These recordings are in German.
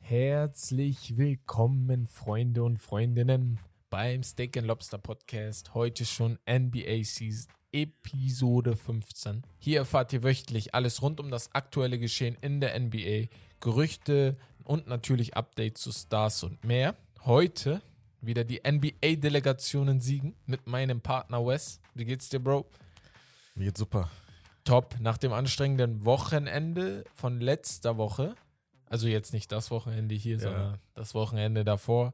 Herzlich willkommen, Freunde und Freundinnen, beim Steak and Lobster Podcast. Heute schon NBA Season Episode 15. Hier erfahrt ihr wöchentlich alles rund um das aktuelle Geschehen in der NBA, Gerüchte und natürlich Updates zu Stars und mehr. Heute wieder die NBA-Delegationen siegen mit meinem Partner Wes. Wie geht's dir, Bro? Mir geht's super. Top. Nach dem anstrengenden Wochenende von letzter Woche, also jetzt nicht das Wochenende hier, Ja. sondern das Wochenende davor,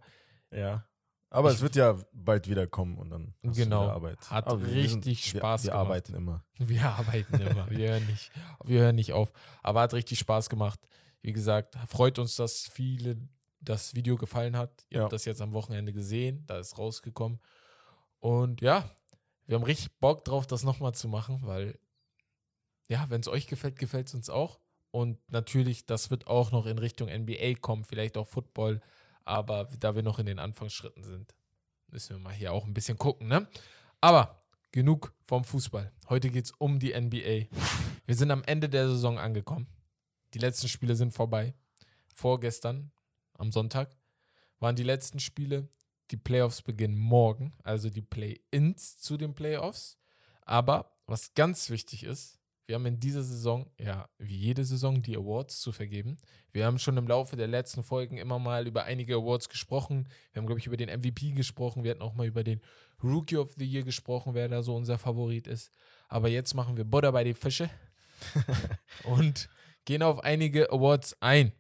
Ja. Aber Ich- es wird ja bald wieder kommen und dann Genau. wieder Arbeit. Hat Aber wir richtig sind- Spaß wir, wir gemacht. arbeiten immer. Wir arbeiten immer. Wir hören, nicht, wir hören nicht auf. Aber hat richtig Spaß gemacht. Wie gesagt, freut uns, dass viele das Video gefallen hat. Ihr Ja. habt das jetzt am Wochenende gesehen. Da ist rausgekommen. Und ja, wir haben richtig Bock drauf, das nochmal zu machen, weil, ja, wenn es euch gefällt, gefällt es uns auch. Und natürlich, das wird auch noch in Richtung NBA kommen, vielleicht auch Football. Aber da wir noch in den Anfangsschritten sind, müssen wir mal hier auch ein bisschen gucken, ne? Aber genug vom Fußball. Heute geht es um die NBA. Wir sind am Ende der Saison angekommen. Die letzten Spiele sind vorbei. Vorgestern, am Sonntag, waren die letzten Spiele. Die Playoffs beginnen morgen, also die Play-ins zu den Playoffs. Aber was ganz wichtig ist, wir haben in dieser Saison, ja, wie jede Saison, die Awards zu vergeben. Wir haben schon im Laufe der letzten Folgen immer mal über einige Awards gesprochen. Wir haben, glaube ich, über den MVP gesprochen. Wir hatten auch mal über den Rookie of the Year gesprochen, wer da so unser Favorit ist. Aber jetzt machen wir Butter bei die Fische und gehen auf einige Awards ein,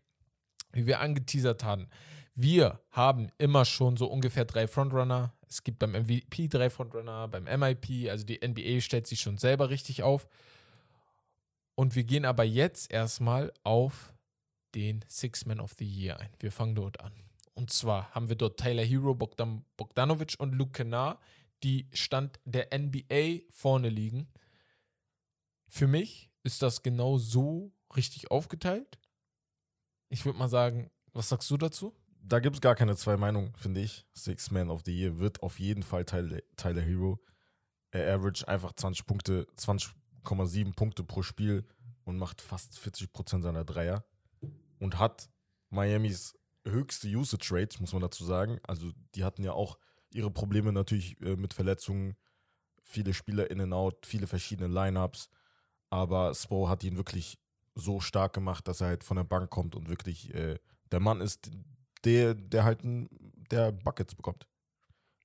wie wir angeteasert haben. Wir haben immer schon so ungefähr drei Frontrunner. Es gibt beim MVP drei Frontrunner, beim MIP, also die NBA stellt sich schon selber richtig auf. Und wir gehen aber jetzt erstmal auf den Six Man of the Year ein. Wir fangen dort an. Und zwar haben wir dort Tyler Hero, Bogdan Bogdanovic und Luke Kennard, die Stand der NBA vorne liegen. Für mich ist das genau so richtig aufgeteilt. Ich würde mal sagen, was sagst du dazu? Da gibt es gar keine zwei Meinungen, finde ich. Six Man of the Year wird auf jeden Fall Tyler, Tyler Hero. Er average einfach 20 Punkte, 20,7 Punkte pro Spiel und macht fast 40% seiner Dreier. Und hat Miamis höchste Usage Rate, muss man dazu sagen. Also die hatten ja auch ihre Probleme natürlich äh, mit Verletzungen. Viele Spieler in and out, viele verschiedene Lineups. Aber Spo hat ihn wirklich so stark gemacht, dass er halt von der Bank kommt und wirklich äh, der Mann ist, der, der halt ein, der Buckets bekommt.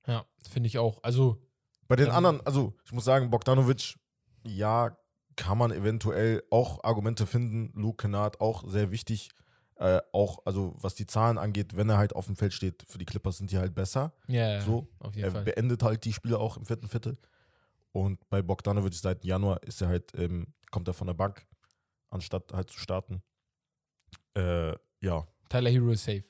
Ja, finde ich auch. Also, Bei den Ähm, anderen, also ich muss sagen, Bogdanovic, ja, kann man eventuell auch Argumente finden. Luke Kennard auch sehr wichtig. Äh, auch, also was die Zahlen angeht, wenn er halt auf dem Feld steht, für die Clippers sind die halt besser. ja, ja So, auf jeden Er Fall. beendet halt die Spiele auch im vierten Viertel. Und bei Bogdanovic seit Januar ist er halt, ähm, kommt er von der Bank, anstatt halt zu starten. Äh, ja, Tyler Hero ist safe.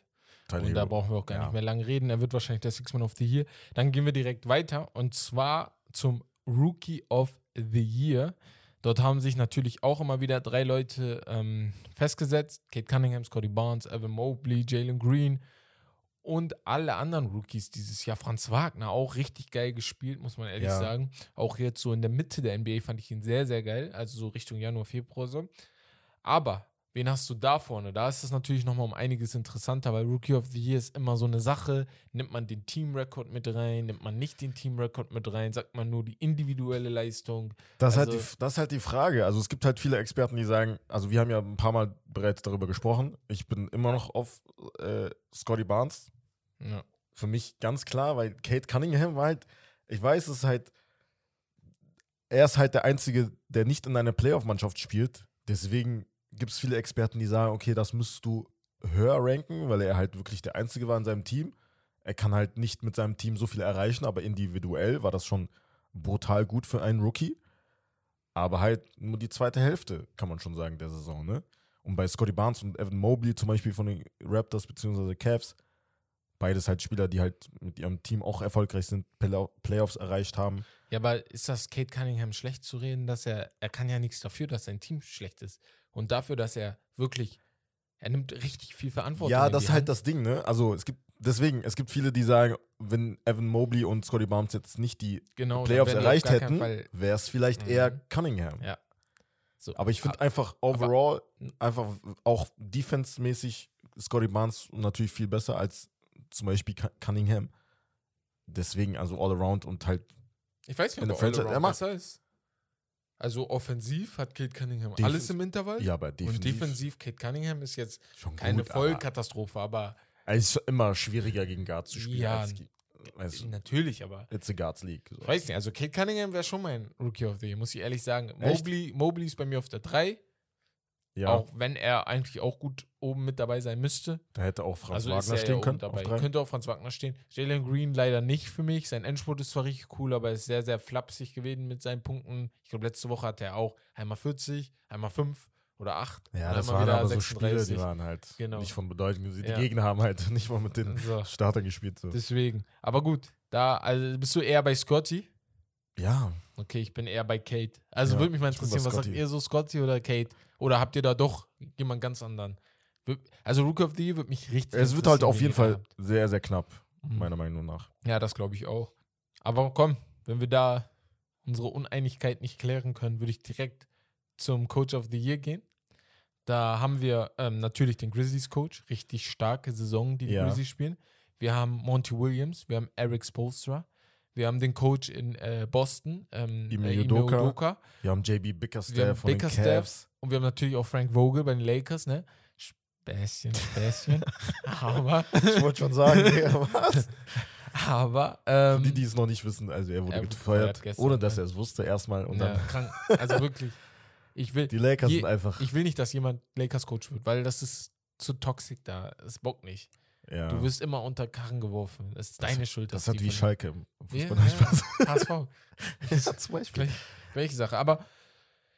Tyler und da Hero. brauchen wir auch gar Ja. nicht mehr lange reden. Er wird wahrscheinlich der Six Man of the Year. Dann gehen wir direkt weiter und zwar zum Rookie of the Year. Dort haben sich natürlich auch immer wieder drei Leute ähm, festgesetzt: Kate Cunningham, Scotty Barnes, Evan Mobley, Jalen Green und alle anderen Rookies dieses Jahr. Franz Wagner auch richtig geil gespielt, muss man ehrlich Ja. sagen. Auch jetzt so in der Mitte der NBA fand ich ihn sehr, sehr geil. Also so Richtung Januar, Februar so. Aber wen hast du da vorne? Da ist es natürlich nochmal um einiges interessanter, weil Rookie of the Year ist immer so eine Sache. Nimmt man den Teamrekord mit rein, nimmt man nicht den Teamrekord mit rein, sagt man nur die individuelle Leistung. Das, ist halt Also- die, das ist halt die Frage. Also es gibt halt viele Experten, die sagen, also wir haben ja ein paar Mal bereits darüber gesprochen. Ich bin immer noch auf äh, Scotty Barnes. Ja. Für mich ganz klar, weil Kate Cunningham war halt, ich weiß, es ist halt, er ist halt der Einzige, der nicht in einer Playoff-Mannschaft spielt. Deswegen gibt es viele Experten, die sagen, okay, das müsstest du höher ranken, weil er halt wirklich der Einzige war in seinem Team. Er kann halt nicht mit seinem Team so viel erreichen, aber individuell war das schon brutal gut für einen Rookie. Aber halt nur die zweite Hälfte, kann man schon sagen, der Saison, ne? Und bei Scotty Barnes und Evan Mobley zum Beispiel von den Raptors bzw. Cavs, beides halt Spieler, die halt mit ihrem Team auch erfolgreich sind, Play- Playoffs erreicht haben. Ja, aber ist das Kate Cunningham schlecht zu reden, dass er, er kann ja nichts dafür, dass sein Team schlecht ist. Und dafür, dass er wirklich, er nimmt richtig viel Verantwortung. Ja, das ist halt Hand. das Ding, ne? Also es gibt, deswegen, es gibt viele, die sagen, wenn Evan Mobley und Scotty Barnes jetzt nicht die genau, Playoffs erreicht hätten, wäre es vielleicht Mhm. eher Cunningham. Ja. So. Aber ich finde einfach overall, einfach auch defense-mäßig Scotty Barnes natürlich viel besser als zum Beispiel Cu- Cunningham. Deswegen also all around und halt, Ich weiß nicht, ob er macht- besser ist. Also offensiv hat Kate Cunningham Defens- alles im Intervall. ja, aber defensiv, Und defensiv, Kate Cunningham ist jetzt schon keine gut, Vollkatastrophe, aber Es ist immer schwieriger gegen Guards zu spielen. Ja, als, ge- als natürlich, aber It's a Guards League. So. ich weiß nicht, also Kate Cunningham wäre schon mein Rookie of the Year, muss ich ehrlich sagen. Mobley, Mobley ist bei mir auf der 3, Ja, auch wenn er eigentlich auch gut oben mit dabei sein müsste. da hätte auch Franz also Wagner er stehen ja können. dabei. Könnte auch Franz Wagner stehen. Jalen Green leider nicht für mich. Sein Endspurt ist zwar richtig cool, aber er ist sehr, sehr flapsig gewesen mit seinen Punkten. Ich glaube, letzte Woche hatte er auch einmal 40, einmal 5 oder 8. Ja, das waren wieder aber so Spiele, 36. die waren halt Genau. nicht von Bedeutung. Die Ja. Gegner haben halt nicht mal mit den So, Startern gespielt. So. deswegen. Aber gut, da also bist du eher bei Scotty. Ja, Okay, ich bin eher bei Kate. Also Ja, würde mich mal interessieren, was sagt ihr so, Scotty oder Kate? Oder habt ihr da doch jemand ganz anderen? Also Rookie of the Year würde mich richtig es wird halt auf jeden Fall habt. sehr, sehr knapp, Mhm. meiner Meinung nach. Ja, das glaube ich auch. Aber komm, wenn wir da unsere Uneinigkeit nicht klären können, würde ich direkt zum Coach of the Year gehen. Da haben wir ähm, natürlich den Grizzlies Coach, richtig starke Saison, die die Ja. Grizzlies spielen. Wir haben Monty Williams, wir haben Eric Spolstra, wir haben den Coach in äh, Boston, ähm, Ime äh, Ime Udoka. Udoka. Wir haben JB Wir Bickerstaff haben von den Bickerstaff. Cavs. Und wir haben natürlich auch Frank Vogel bei den Lakers, ne? Späßchen, Späßchen. aber, Ich wollte schon sagen, Digga, was? aber, Für ähm, die, die es noch nicht wissen, also er wurde er wurde gefeuert, gestern, ohne dass ne? er es wusste erstmal. Und ja, dann, krank. Also wirklich, ich will, die Lakers je- sind einfach, ich will nicht, dass jemand Lakers-Coach wird, weil das ist zu toxisch da. Das bockt nicht. Ja, Du wirst immer unter Karren geworfen. Das ist Das- deine Schuld. das hat wie Schalke im Ja, Fußball. Ja, HSV. Ja, zum Beispiel. Gleiche Sache. Aber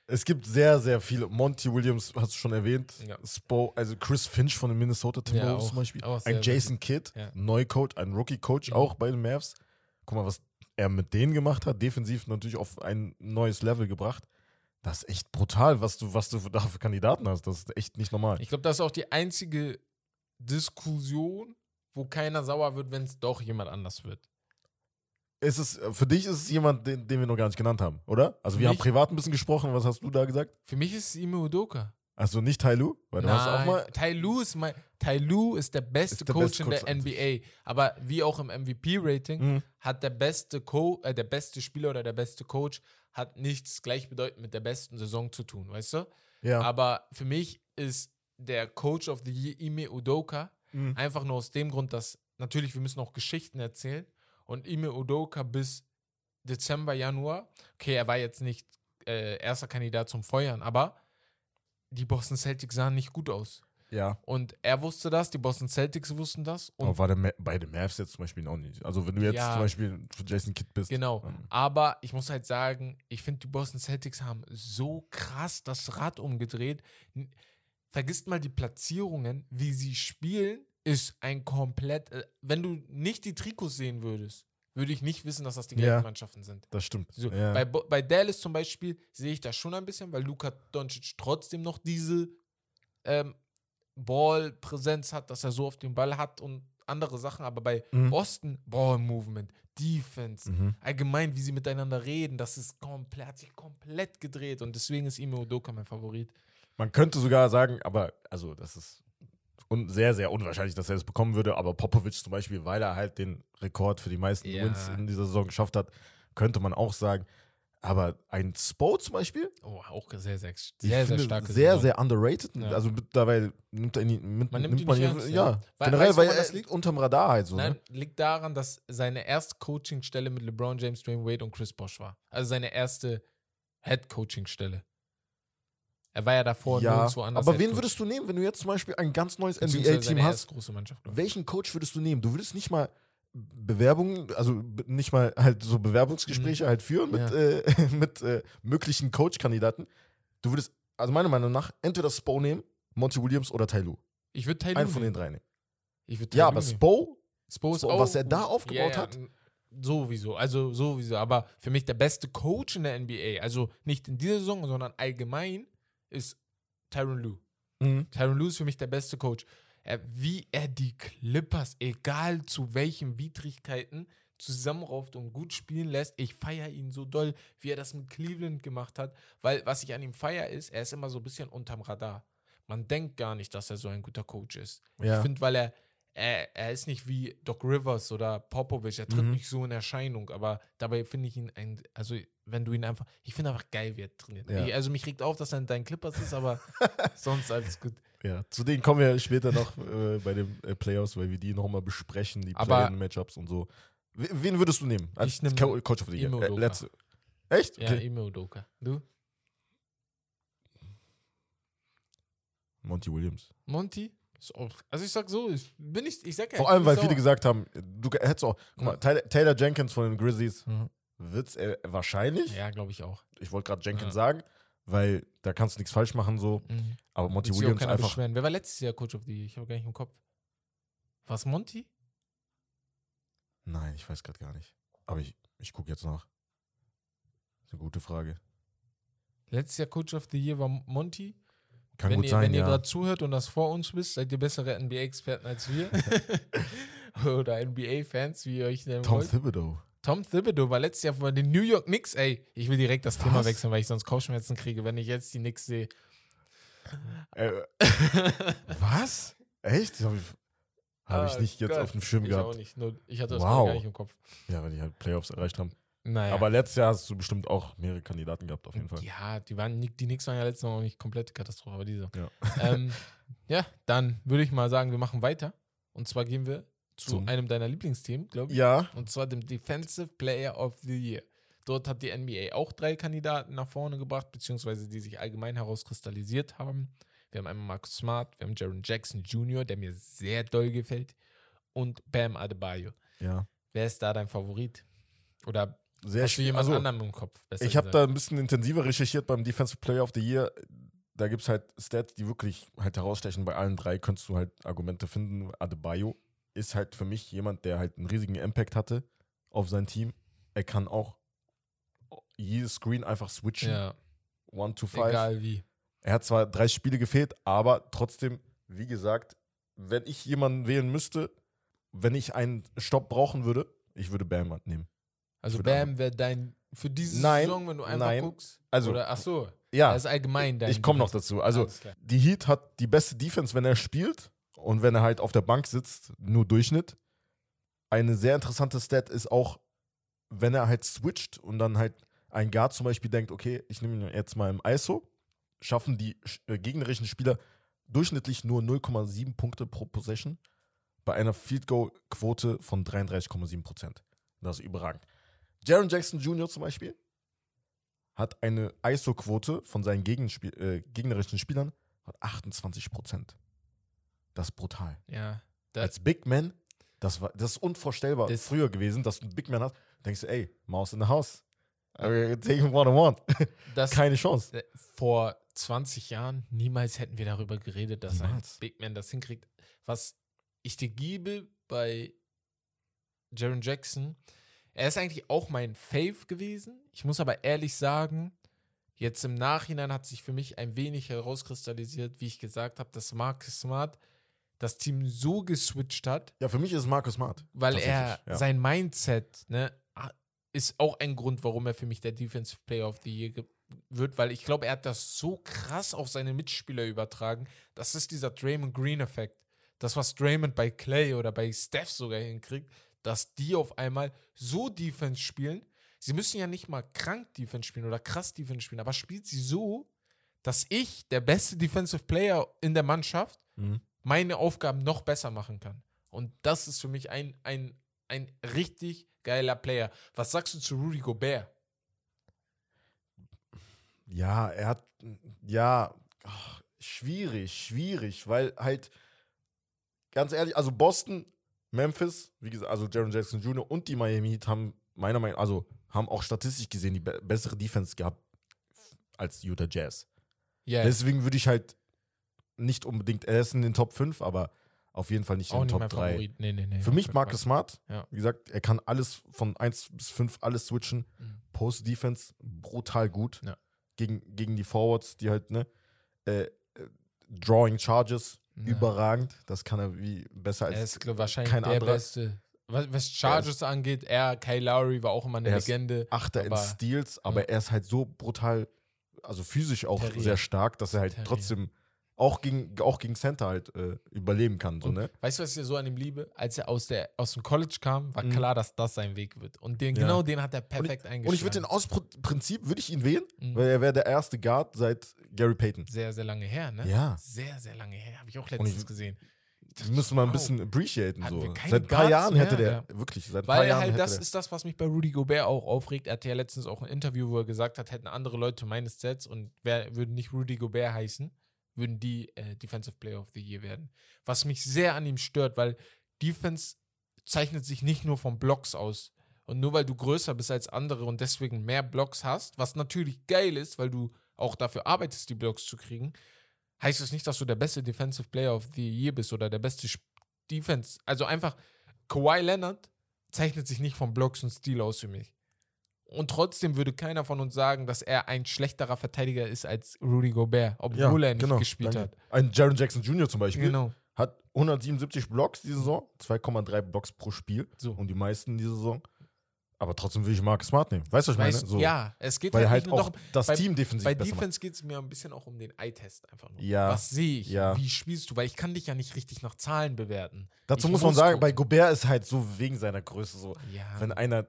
Es gibt sehr, sehr viele. Monty Williams hast du schon erwähnt. Ja. Spo, also Chris Finch von den Minnesota Timberwolves auch. zum Beispiel. Ein Jason Kidd, Ja. Neucoach, ein Rookie-Coach Mhm. auch bei den Mavs. Guck mal, was er mit denen gemacht hat. Defensiv natürlich auf ein neues Level gebracht. Das ist echt brutal, was du, was du da für Kandidaten hast. Das ist echt nicht normal. ich glaube, das ist auch die einzige Diskussion, wo keiner sauer wird, wenn es doch jemand anders wird. Ist es, für dich ist es jemand, den, den wir noch gar nicht genannt haben, oder? Also wir haben privat ein bisschen gesprochen. Was hast du da gesagt? Für mich ist es Ime Udoka. Also nicht Tai Lu? Weil du hast auch Nein, mal. Tai Lu ist, mein, Tai Lu ist der beste Ist der Coach beste in der. NBA. Aber wie auch im MVP-Rating Mhm. hat der beste Co äh, der beste Spieler oder der beste Coach hat nichts gleichbedeutend mit der besten Saison zu tun, weißt du? Ja. Aber für mich ist der Coach of the Year Ime Udoka Mhm. einfach nur aus dem Grund, dass natürlich wir müssen auch Geschichten erzählen und Ime Udoka bis Dezember, Januar, okay, er war jetzt nicht äh, erster Kandidat zum Feuern, aber die Boston Celtics sahen nicht gut aus. ja. Und er wusste das, die Boston Celtics wussten das. Und Aber war der Ma bei den Mavs jetzt zum Beispiel auch nicht. Also wenn du jetzt Ja. zum Beispiel für Jason Kidd bist. Genau. Aber ich muss halt sagen, ich finde, die Boston Celtics haben so krass das Rad umgedreht. Vergisst mal die Platzierungen, wie sie spielen, ist ein komplett. äh, Wenn du nicht die Trikots sehen würdest, würde ich nicht wissen, dass das die gleichen Ja. Mannschaften sind. Das stimmt. So, ja. bei, bei Dallas zum Beispiel sehe ich das schon ein bisschen, weil Luka Doncic trotzdem noch diese ähm, Ballpräsenz hat, dass er so auf den Ball hat und andere Sachen. Aber bei Mhm. Boston, Ball-Movement, Defense, Mhm. allgemein, wie sie miteinander reden, das ist komplett, hat sich komplett gedreht und deswegen ist Ime Udoka mein Favorit. Man könnte sogar sagen, aber also das ist un sehr, sehr unwahrscheinlich, dass er das bekommen würde. Aber Popovic zum Beispiel, weil er halt den Rekord für die meisten Ja. Wins in dieser Saison geschafft hat, könnte man auch sagen. Aber ein Spo zum Beispiel, Oh, auch sehr, sehr, sehr, sehr starke sehr, Saison. sehr underrated. Ja. Also mittlerweile nimmt, er ihn, mit, Man nimmt nimmt ihn man nicht ihn, ernst, ja. Weil- Generell, weil er das liegt? unterm Radar halt so. Nein, Ne? liegt daran, dass seine erste Coachingstelle mit LeBron James, Dwayne Wade und Chris Bosh war. Also seine erste Head-Coaching-Stelle. Er war ja davor Ja, nirgendwo anders. aber wen würdest du nehmen, wenn du jetzt zum Beispiel ein ganz neues NBA-Team hast? große Mannschaft. Welchen Coach würdest du nehmen? Du würdest nicht mal Bewerbungen, also nicht mal halt so Bewerbungsgespräche halt führen mit, Mhm. Ja. äh, mit äh, möglichen Coach-Kandidaten. Du würdest, also meiner Meinung nach, entweder Spo nehmen, Monty Williams oder Tai Lu. Ich würde Taylor Einen von den drei nehmen. Ich Ja, Ty aber Lue. Spo, Spo ist Spo, auch was er da aufgebaut hat? n- Sowieso, also sowieso. Aber für mich der beste Coach in der NBA, also nicht in dieser Saison, sondern allgemein, ist Tyron Lue. Mhm. Tyron Lue ist für mich der beste Coach. Er, wie er die Clippers, egal zu welchen Widrigkeiten, zusammenrauft und gut spielen lässt. Ich feiere ihn so doll, wie er das mit Cleveland gemacht hat. Weil was ich an ihm feiere, ist, er ist immer so ein bisschen unterm Radar. Man denkt gar nicht, dass er so ein guter Coach ist. Ja. Ich finde, weil er, er, er ist nicht wie Doc Rivers oder Popovich, er tritt Mhm. nicht so in Erscheinung, aber dabei finde ich ihn ein, also wenn du ihn einfach, ich finde einfach geil, wie er trainiert. Ja. Ich, also mich regt auf, dass er in deinen Clippers ist, aber sonst alles gut. Ja, zu denen kommen wir später noch äh, bei den äh, Playoffs, weil wir die nochmal besprechen, die Play-In-Matchups und so. Wen würdest du nehmen? Als Ich nehm Co Coach of the Year. Äh, letzte. Echt? Ja, Okay. Ime Udoka. Du? Monty Williams. Monty? Also ich sag so, ich bin ich, ich sag ja, Vor allem, weil nicht viele gesagt haben, du hättest auch, guck mal. Taylor, Taylor Jenkins von den Grizzlies Mhm. wird's äh, wahrscheinlich. Ja, glaube ich auch. Ich wollte gerade Jenkins Ja. sagen, weil da kannst du nichts falsch machen so. Mhm. Aber Monty auch Williams einfach. beschweren. Wer war letztes Jahr Coach of the Year? Ich habe gar nicht im Kopf. Was Monty? Nein, ich weiß gerade gar nicht. Aber ich, ich gucke jetzt nach. Das ist eine gute Frage. Letztes Jahr Coach of the Year war Monty. Kann wenn gut ihr, sein, wenn ihr ja. gerade zuhört und das vor uns wisst, seid ihr bessere NBA-Experten als wir. Oder NBA-Fans, wie ihr euch nennen Tom wollt. Thibodeau. Tom Thibodeau war letztes Jahr von den New York Knicks. Ey, ich will direkt das Thema Was? wechseln, weil ich sonst Kopfschmerzen kriege, wenn ich jetzt die Knicks sehe. Äh, was? Echt? Habe ich, hab ich Ah, nicht jetzt Gott. auf dem Schirm ich gehabt. auch nicht. Nur, ich hatte das wow. gar nicht im Kopf. Ja, weil die halt Playoffs erreicht haben. Naja. Aber letztes Jahr hast du bestimmt auch mehrere Kandidaten gehabt, auf jeden Fall. Ja, die, waren, die Knicks waren ja letztes Mal noch nicht komplette Katastrophe, aber diese. Ja. Ähm, ja, dann würde ich mal sagen, wir machen weiter. Und zwar gehen wir zu Zum- einem deiner Lieblingsthemen, glaube ich. Ja, Und zwar dem Defensive Player of the Year. Dort hat die NBA auch drei Kandidaten nach vorne gebracht, beziehungsweise die sich allgemein herauskristallisiert haben. Wir haben einmal Marcus Smart, wir haben Jaron Jackson Jr., der mir sehr doll gefällt, und Bam Adebayo. ja. Wer ist da dein Favorit? Oder Sehr schwierig. jemand Also, anderen im Kopf? ich habe da ein bisschen intensiver recherchiert beim Defensive Player of the Year. Da gibt es halt Stats, die wirklich halt herausstechen. Bei allen drei könntest du halt Argumente finden. Adebayo ist halt für mich jemand, der halt einen riesigen Impact hatte auf sein Team. Er kann auch jedes Screen einfach switchen. Ja, One to five. egal wie. Er hat zwar drei Spiele gefehlt, aber trotzdem, wie gesagt, wenn ich jemanden wählen müsste, wenn ich einen Stopp brauchen würde, ich würde Bam nehmen. Also Bam wäre dein für diese Nein, Saison, wenn du einfach nein. guckst. Also, oder ach so, Ja, das ist allgemein dein. ich komme noch dazu. Also, die Heat hat die beste Defense, wenn er spielt und wenn er halt auf der Bank sitzt, nur Durchschnitt. Eine sehr interessante Stat ist auch, wenn er halt switcht und dann halt ein Guard zum Beispiel denkt, okay, ich nehme ihn jetzt mal im ISO, schaffen die äh, gegnerischen Spieler durchschnittlich nur 0,7 Punkte pro Possession bei einer Field Goal Quote von 33,7 Prozent. Das ist überragend. Jaron Jackson Jr. zum Beispiel hat eine ISO-Quote von seinen Gegenspiel äh, gegnerischen Spielern von 28 Prozent. Das ist brutal. Ja, Als Big Man, das, war, das ist unvorstellbar Das- früher gewesen, dass du einen Big Man hast. Denkst du, ey, Maus in the house. Uh, Take him what I want. das Keine Chance. äh, vor 20 Jahren niemals hätten wir darüber geredet, dass Niemals. ein Big Man das hinkriegt. Was ich dir gebe bei Jaron Jackson, er ist eigentlich auch mein Fave gewesen. Ich muss aber ehrlich sagen, jetzt im Nachhinein hat sich für mich ein wenig herauskristallisiert, wie ich gesagt habe, dass Marcus Smart das Team so geswitcht hat, Ja, für mich ist Marcus Smart. weil er ja. sein Mindset ne, ist auch ein Grund, warum er für mich der Defensive Player of the Year wird, weil ich glaube, er hat das so krass auf seine Mitspieler übertragen. Das ist dieser Draymond Green Effekt. Das, was Draymond bei Clay oder bei Steph sogar hinkriegt, dass die auf einmal so Defense spielen. Sie müssen ja nicht mal krank Defense spielen oder krass Defense spielen, aber spielt sie so, dass ich, der beste Defensive Player in der Mannschaft, Mhm. meine Aufgaben noch besser machen kann. Und das ist für mich ein, ein, ein richtig geiler Player. Was sagst du zu Rudy Gobert? Ja, er hat, ja, ach, schwierig, schwierig, weil halt, ganz ehrlich, also Boston, Memphis, wie gesagt, also Jaron Jackson Jr. und die Miami Heat haben meiner Meinung nach, also haben auch statistisch gesehen die be bessere Defense gehabt als Utah Jazz. Ja, Deswegen würde ich halt nicht unbedingt, er ist in den Top 5, aber auf jeden Fall nicht in auch den nicht Top mein 3. Favorit. Nee, nee, nee. Für mich Marcus Smart, Ja. wie gesagt, er kann alles von 1 bis 5 alles switchen. Mhm. Post-Defense brutal gut. Ja. Gegen, gegen die Forwards, die halt, ne? Äh, äh, Drawing Charges, Ja. überragend. Das kann er wie besser Er als. ist glaub, wahrscheinlich kein der anderer. beste was, was Charges angeht, er, Kyle Lowry war auch immer eine Er ist Legende. Achter in Steals, aber Ja. er ist halt so brutal, also physisch auch Terrier. sehr stark, dass er halt Terrier. trotzdem auch gegen, auch gegen Center halt äh, überleben kann. So, Und ne? Weißt du, was ich so an ihm liebe? Als er aus, der, aus dem College kam, war Mhm. klar, dass das sein Weg wird. Und den, Ja. genau den hat er perfekt eingeschlagen. Und ich würde den aus Pr- Prinzip würde ich ihn wählen, Mhm. weil er wäre der erste Guard seit Gary Payton. Sehr, sehr lange her, ne? Ja. Sehr, sehr lange her. Habe ich auch Und letztens ich- gesehen. Das müssen wir ein wow. bisschen appreciaten. So. Seit ein paar Guards Jahren hätte der, wirklich, seit ein paar Weil Jahren halt hätte das ist das, was mich bei Rudy Gobert auch aufregt. Er hatte ja letztens auch ein Interview, wo er gesagt hat, hätten andere Leute meine Stats und wer, würden nicht Rudy Gobert heißen, würden die äh, Defensive Player of the Year werden. Was mich sehr an ihm stört, weil Defense zeichnet sich nicht nur von Blocks aus. Und nur weil du größer bist als andere und deswegen mehr Blocks hast, was natürlich geil ist, weil du auch dafür arbeitest, die Blocks zu kriegen, heißt es nicht, dass du der beste Defensive Player of the Year bist oder der beste Sp- Defense. Also einfach, Kawhi Leonard zeichnet sich nicht von Blocks und Stil aus für mich. Und trotzdem würde keiner von uns sagen, dass er ein schlechterer Verteidiger ist als Rudy Gobert, obwohl er nicht gespielt genau, danke. hat. Ein Jaron Jackson Jr. zum Beispiel Genau. hat 177 Blocks die Saison, 2,3 Blocks pro Spiel So. und die meisten diese Saison. Aber trotzdem will ich Marcus Smart nehmen. Weißt du, was ich meine? So, Ja, es geht weil halt, halt auch darum, das bei- Team defensiv bei. Defense geht es mir ein bisschen auch um den Eye-Test einfach nur. Ja, Was sehe ich? ja. Wie spielst du? Weil ich kann dich ja nicht richtig nach Zahlen bewerten. Dazu ich muss man muss sagen, gucken. bei Gobert ist halt so wegen seiner Größe so, Ja. wenn einer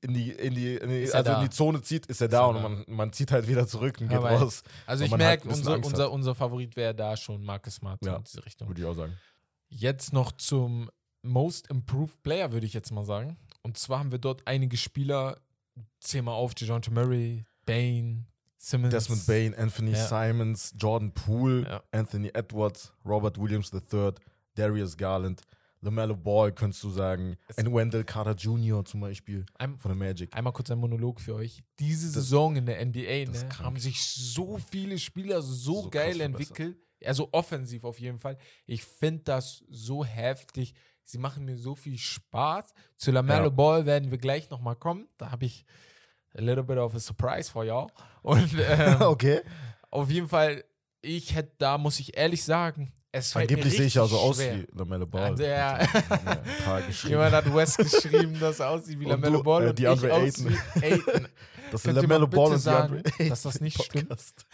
in die, in die, in die Ist also in die Zone zieht, ist er Ist da er und man, man zieht halt wieder zurück und geht Aber raus. also ich halt merke, unser, Angst hat. unser, unser Favorit wäre da schon Marcus Smart Ja. in diese Richtung. Würde ich auch sagen. Jetzt noch zum Most Improved Player, würde ich jetzt mal sagen. Und zwar haben wir dort einige Spieler, zähl mal auf, DeJounte Murray, Bane, Simmons. Desmond Bain, Anthony Ja. Simons, Jordan Poole, Ja. Anthony Edwards, Robert Williams III, Darius Garland, LaMelo Ball, könntest du sagen, Es- und Wendell Carter Jr. zum Beispiel Ein, von der Magic. einmal kurz ein Monolog für euch. Diese Das- Saison in der NBA ne, haben sich so viele Spieler so, So geil entwickelt. Also offensiv auf jeden Fall. Ich finde das so heftig. Sie machen mir so viel Spaß. Zu LaMelo Ja. Ball werden wir gleich nochmal kommen. Da habe ich a little bit of a surprise for y'all. Und ähm, okay. Auf jeden Fall, ich hätte, da muss ich ehrlich sagen, es Angeblich sehe ich ja so aus schwer. wie LaMelo Ball. Ah, der- Hat. Jemand hat West geschrieben, dass er aussieht wie Und LaMelo du, Ball äh, und ich aussehe wie Ayton. Das sind LaMelo Ball und sagen, dass das nicht stimmt? Podcast.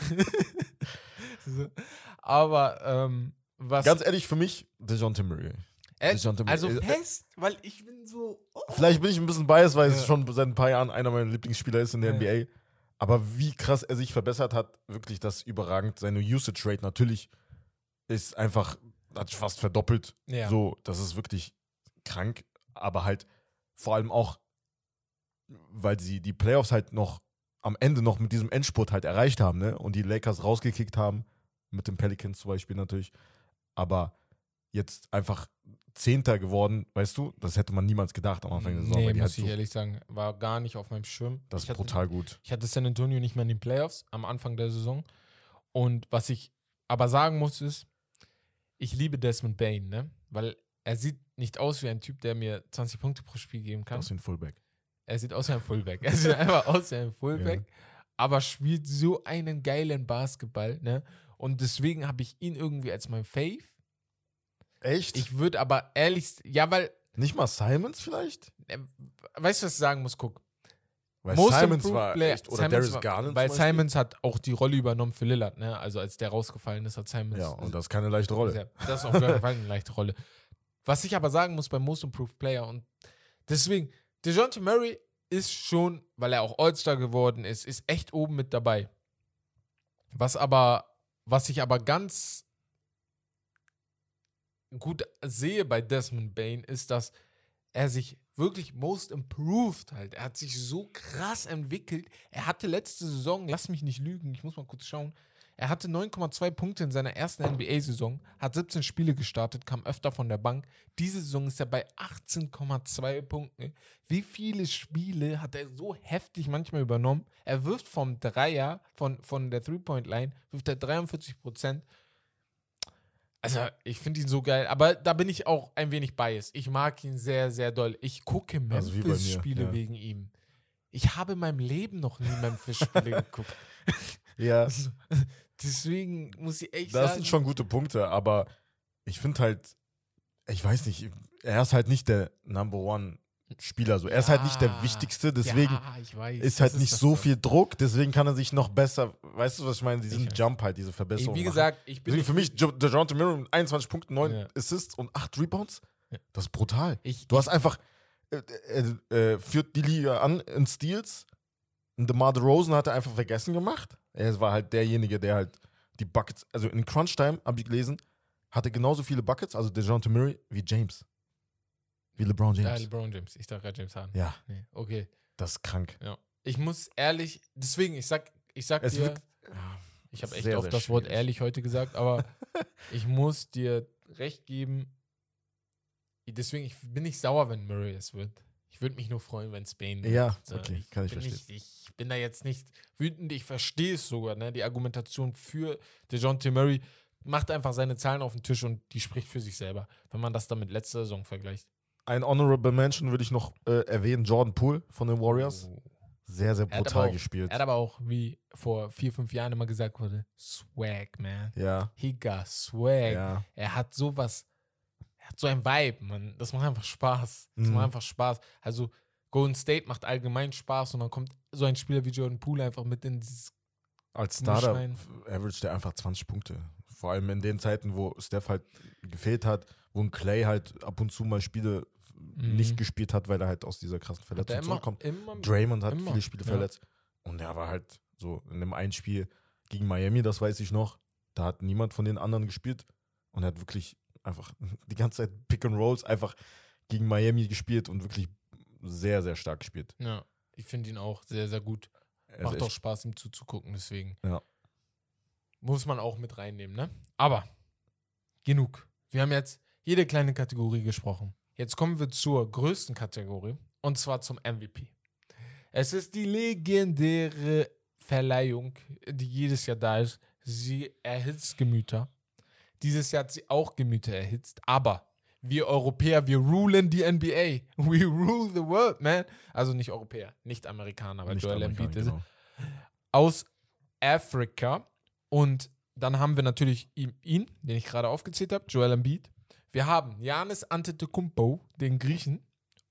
So. Aber ähm, was Ganz ehrlich, für mich, DeJounte Murray. äh, DeJounte Murray. also Äh, fest, weil ich bin so oh. Vielleicht bin ich ein bisschen biased, weil Ja. es schon seit ein paar Jahren einer meiner Lieblingsspieler ist in der Ja. NBA. Aber wie krass er sich verbessert hat, wirklich das überragend. Seine Usage Rate natürlich ist einfach, hat sich fast verdoppelt. ja. So, das ist wirklich krank. Aber halt vor allem auch, weil sie die Playoffs halt noch am Ende noch mit diesem Endspurt halt erreicht haben, ne? Und die Lakers rausgekickt haben. Mit den Pelicans zum Beispiel natürlich. Aber jetzt einfach Zehnter geworden, weißt du? Das hätte man niemals gedacht am Anfang der Saison. nee, muss halt ich so, ehrlich sagen, war gar nicht auf meinem Schirm. das ich ist hatte, brutal gut. Ich hatte San Antonio nicht mehr in den Playoffs am Anfang der Saison. Und was ich aber sagen muss, ist, ich liebe Desmond Bain, ne? Weil er sieht nicht aus wie ein Typ, der mir 20 Punkte pro Spiel geben kann. Das ist ein Fullback. Er sieht aus wie ein Fullback. Er sieht einfach aus wie ein Fullback, aber spielt so einen geilen Basketball, ne? Und deswegen habe ich ihn irgendwie als mein Fave. Echt? Ich würde aber ehrlich, ja, weil, Nicht mal Simons vielleicht? äh, weißt du, was ich sagen muss? Guck. Weil Most Simons war Player- echt, oder Simons Darius Garland Weil. Simons hat auch die Rolle übernommen für Lillard, ne? Also als der rausgefallen ist, hat Simons. Ja, und das ist keine leichte Rolle. Das ist auf jeden Fall eine leichte Rolle. Was ich aber sagen muss beim Most Improved Player und deswegen, DeJounte Murray ist schon, weil er auch All-Star geworden ist, ist echt oben mit dabei. Was aber, was ich aber ganz gut sehe bei Desmond Bain, ist, dass er sich wirklich most improved halt. Er hat sich so krass entwickelt. Er hatte letzte Saison, lass mich nicht lügen, ich muss mal kurz schauen. Er hatte 9,2 Punkte in seiner ersten NBA-Saison, hat 17 Spiele gestartet, kam öfter von der Bank. Diese Saison ist er bei 18,2 Punkten. Wie viele Spiele hat er so heftig manchmal übernommen? Er wirft vom Dreier, von, von der Three-Point-Line, wirft er 43 Prozent. Also, ich finde ihn so geil, aber da bin ich auch ein wenig biased. Ich mag ihn sehr, sehr doll. Ich gucke Also Memphis-Spiele ja. wegen ihm. Ich habe in meinem Leben noch nie Memphis-Spiele geguckt. Ja, Also, deswegen muss ich echt das sagen. sind schon gute Punkte, aber ich finde halt, ich weiß nicht, er ist halt nicht der Number One Spieler. So. Er ist halt nicht der Ja. Wichtigste, deswegen ja, weiß, ist halt nicht das so viel Druck, deswegen kann er sich noch besser, weißt du, was ich meine, diesen Ich. Jump halt, diese Verbesserung. Wie gesagt, ich bin Deswegen nicht- für mich, Jo- DeJounte Murray mit 21 Punkten, 9 Ja. Assists und 8 Rebounds, Ja. das ist brutal. ich, Du hast einfach, äh, äh, äh, führt die Liga an in Steals. Und DeMar DeRozan hat er einfach vergessen gemacht. Er war halt derjenige, der halt die Buckets, also in Crunch Time, habe ich gelesen, hatte genauso viele Buckets, also DeJounte Murray, wie James. Wie LeBron ja, James. LeBron James. Ich dachte gerade James Harden. Ja, Nee, okay. das ist krank. Ja. Ich muss ehrlich, deswegen, ich sag, ich sag Es dir, wird ich habe echt sehr, sehr das Wort schwierig. ehrlich heute gesagt, aber ich muss dir recht geben. Deswegen, ich bin nicht sauer, wenn Murray es wird. Ich würde mich nur freuen, wenn Spain wird. Ja, okay, kann ich verstehen. Nicht, ich bin da jetzt nicht wütend, ich verstehe es sogar, ne? Die Argumentation für DeJounte Murray macht einfach seine Zahlen auf den Tisch und die spricht für sich selber, wenn man das dann mit letzter Saison vergleicht. Ein Honorable Mention würde ich noch äh, erwähnen, Jordan Poole von den Warriors. Oh. Sehr, sehr brutal auch- gespielt. Er hat aber auch, wie vor vier, fünf Jahren immer gesagt wurde, Swag, man. Ja, He got swag. ja. Er hat sowas, er hat so ein Vibe, man. Das macht einfach Spaß. Das Mhm. macht einfach Spaß. Also Golden State macht allgemein Spaß und dann kommt so ein Spieler wie Jordan Poole einfach mit in dieses. Als Starter Mischrein. averaged er einfach 20 Punkte. Vor allem in den Zeiten, wo Steph halt gefehlt hat, wo ein Clay halt ab und zu mal Spiele nicht gespielt hat, weil er halt aus dieser krassen Mhm. Er Verletzung immer, zurückkommt. immer Draymond hat immer, viele Spiele ja. verletzt. Und er war halt so in einem einen Spiel gegen Miami, das weiß ich noch. Da hat niemand von den anderen gespielt. Und er hat wirklich einfach die ganze Zeit Pick and Rolls einfach gegen Miami gespielt und wirklich sehr, sehr stark gespielt. Ja, ich finde ihn auch sehr, sehr gut. Er Macht auch Spaß, ihm zuzugucken, deswegen. Ja. Muss man auch mit reinnehmen, ne? Aber genug. Wir haben jetzt jede kleine Kategorie gesprochen. Jetzt kommen wir zur größten Kategorie und zwar zum MVP. Es ist die legendäre Verleihung, die jedes Jahr da ist. Sie erhitzt Gemüter. Dieses Jahr hat sie auch Gemüter erhitzt, aber wir Europäer, wir rulen die NBA. We rule the world, man. Also nicht Europäer, nicht Amerikaner, weil nicht Joel Embiid ist genau. aus Afrika. Und dann haben wir natürlich ihn, ihn den ich gerade aufgezählt habe, Joel Embiid. Wir haben Janis Antetokounmpo, den Griechen.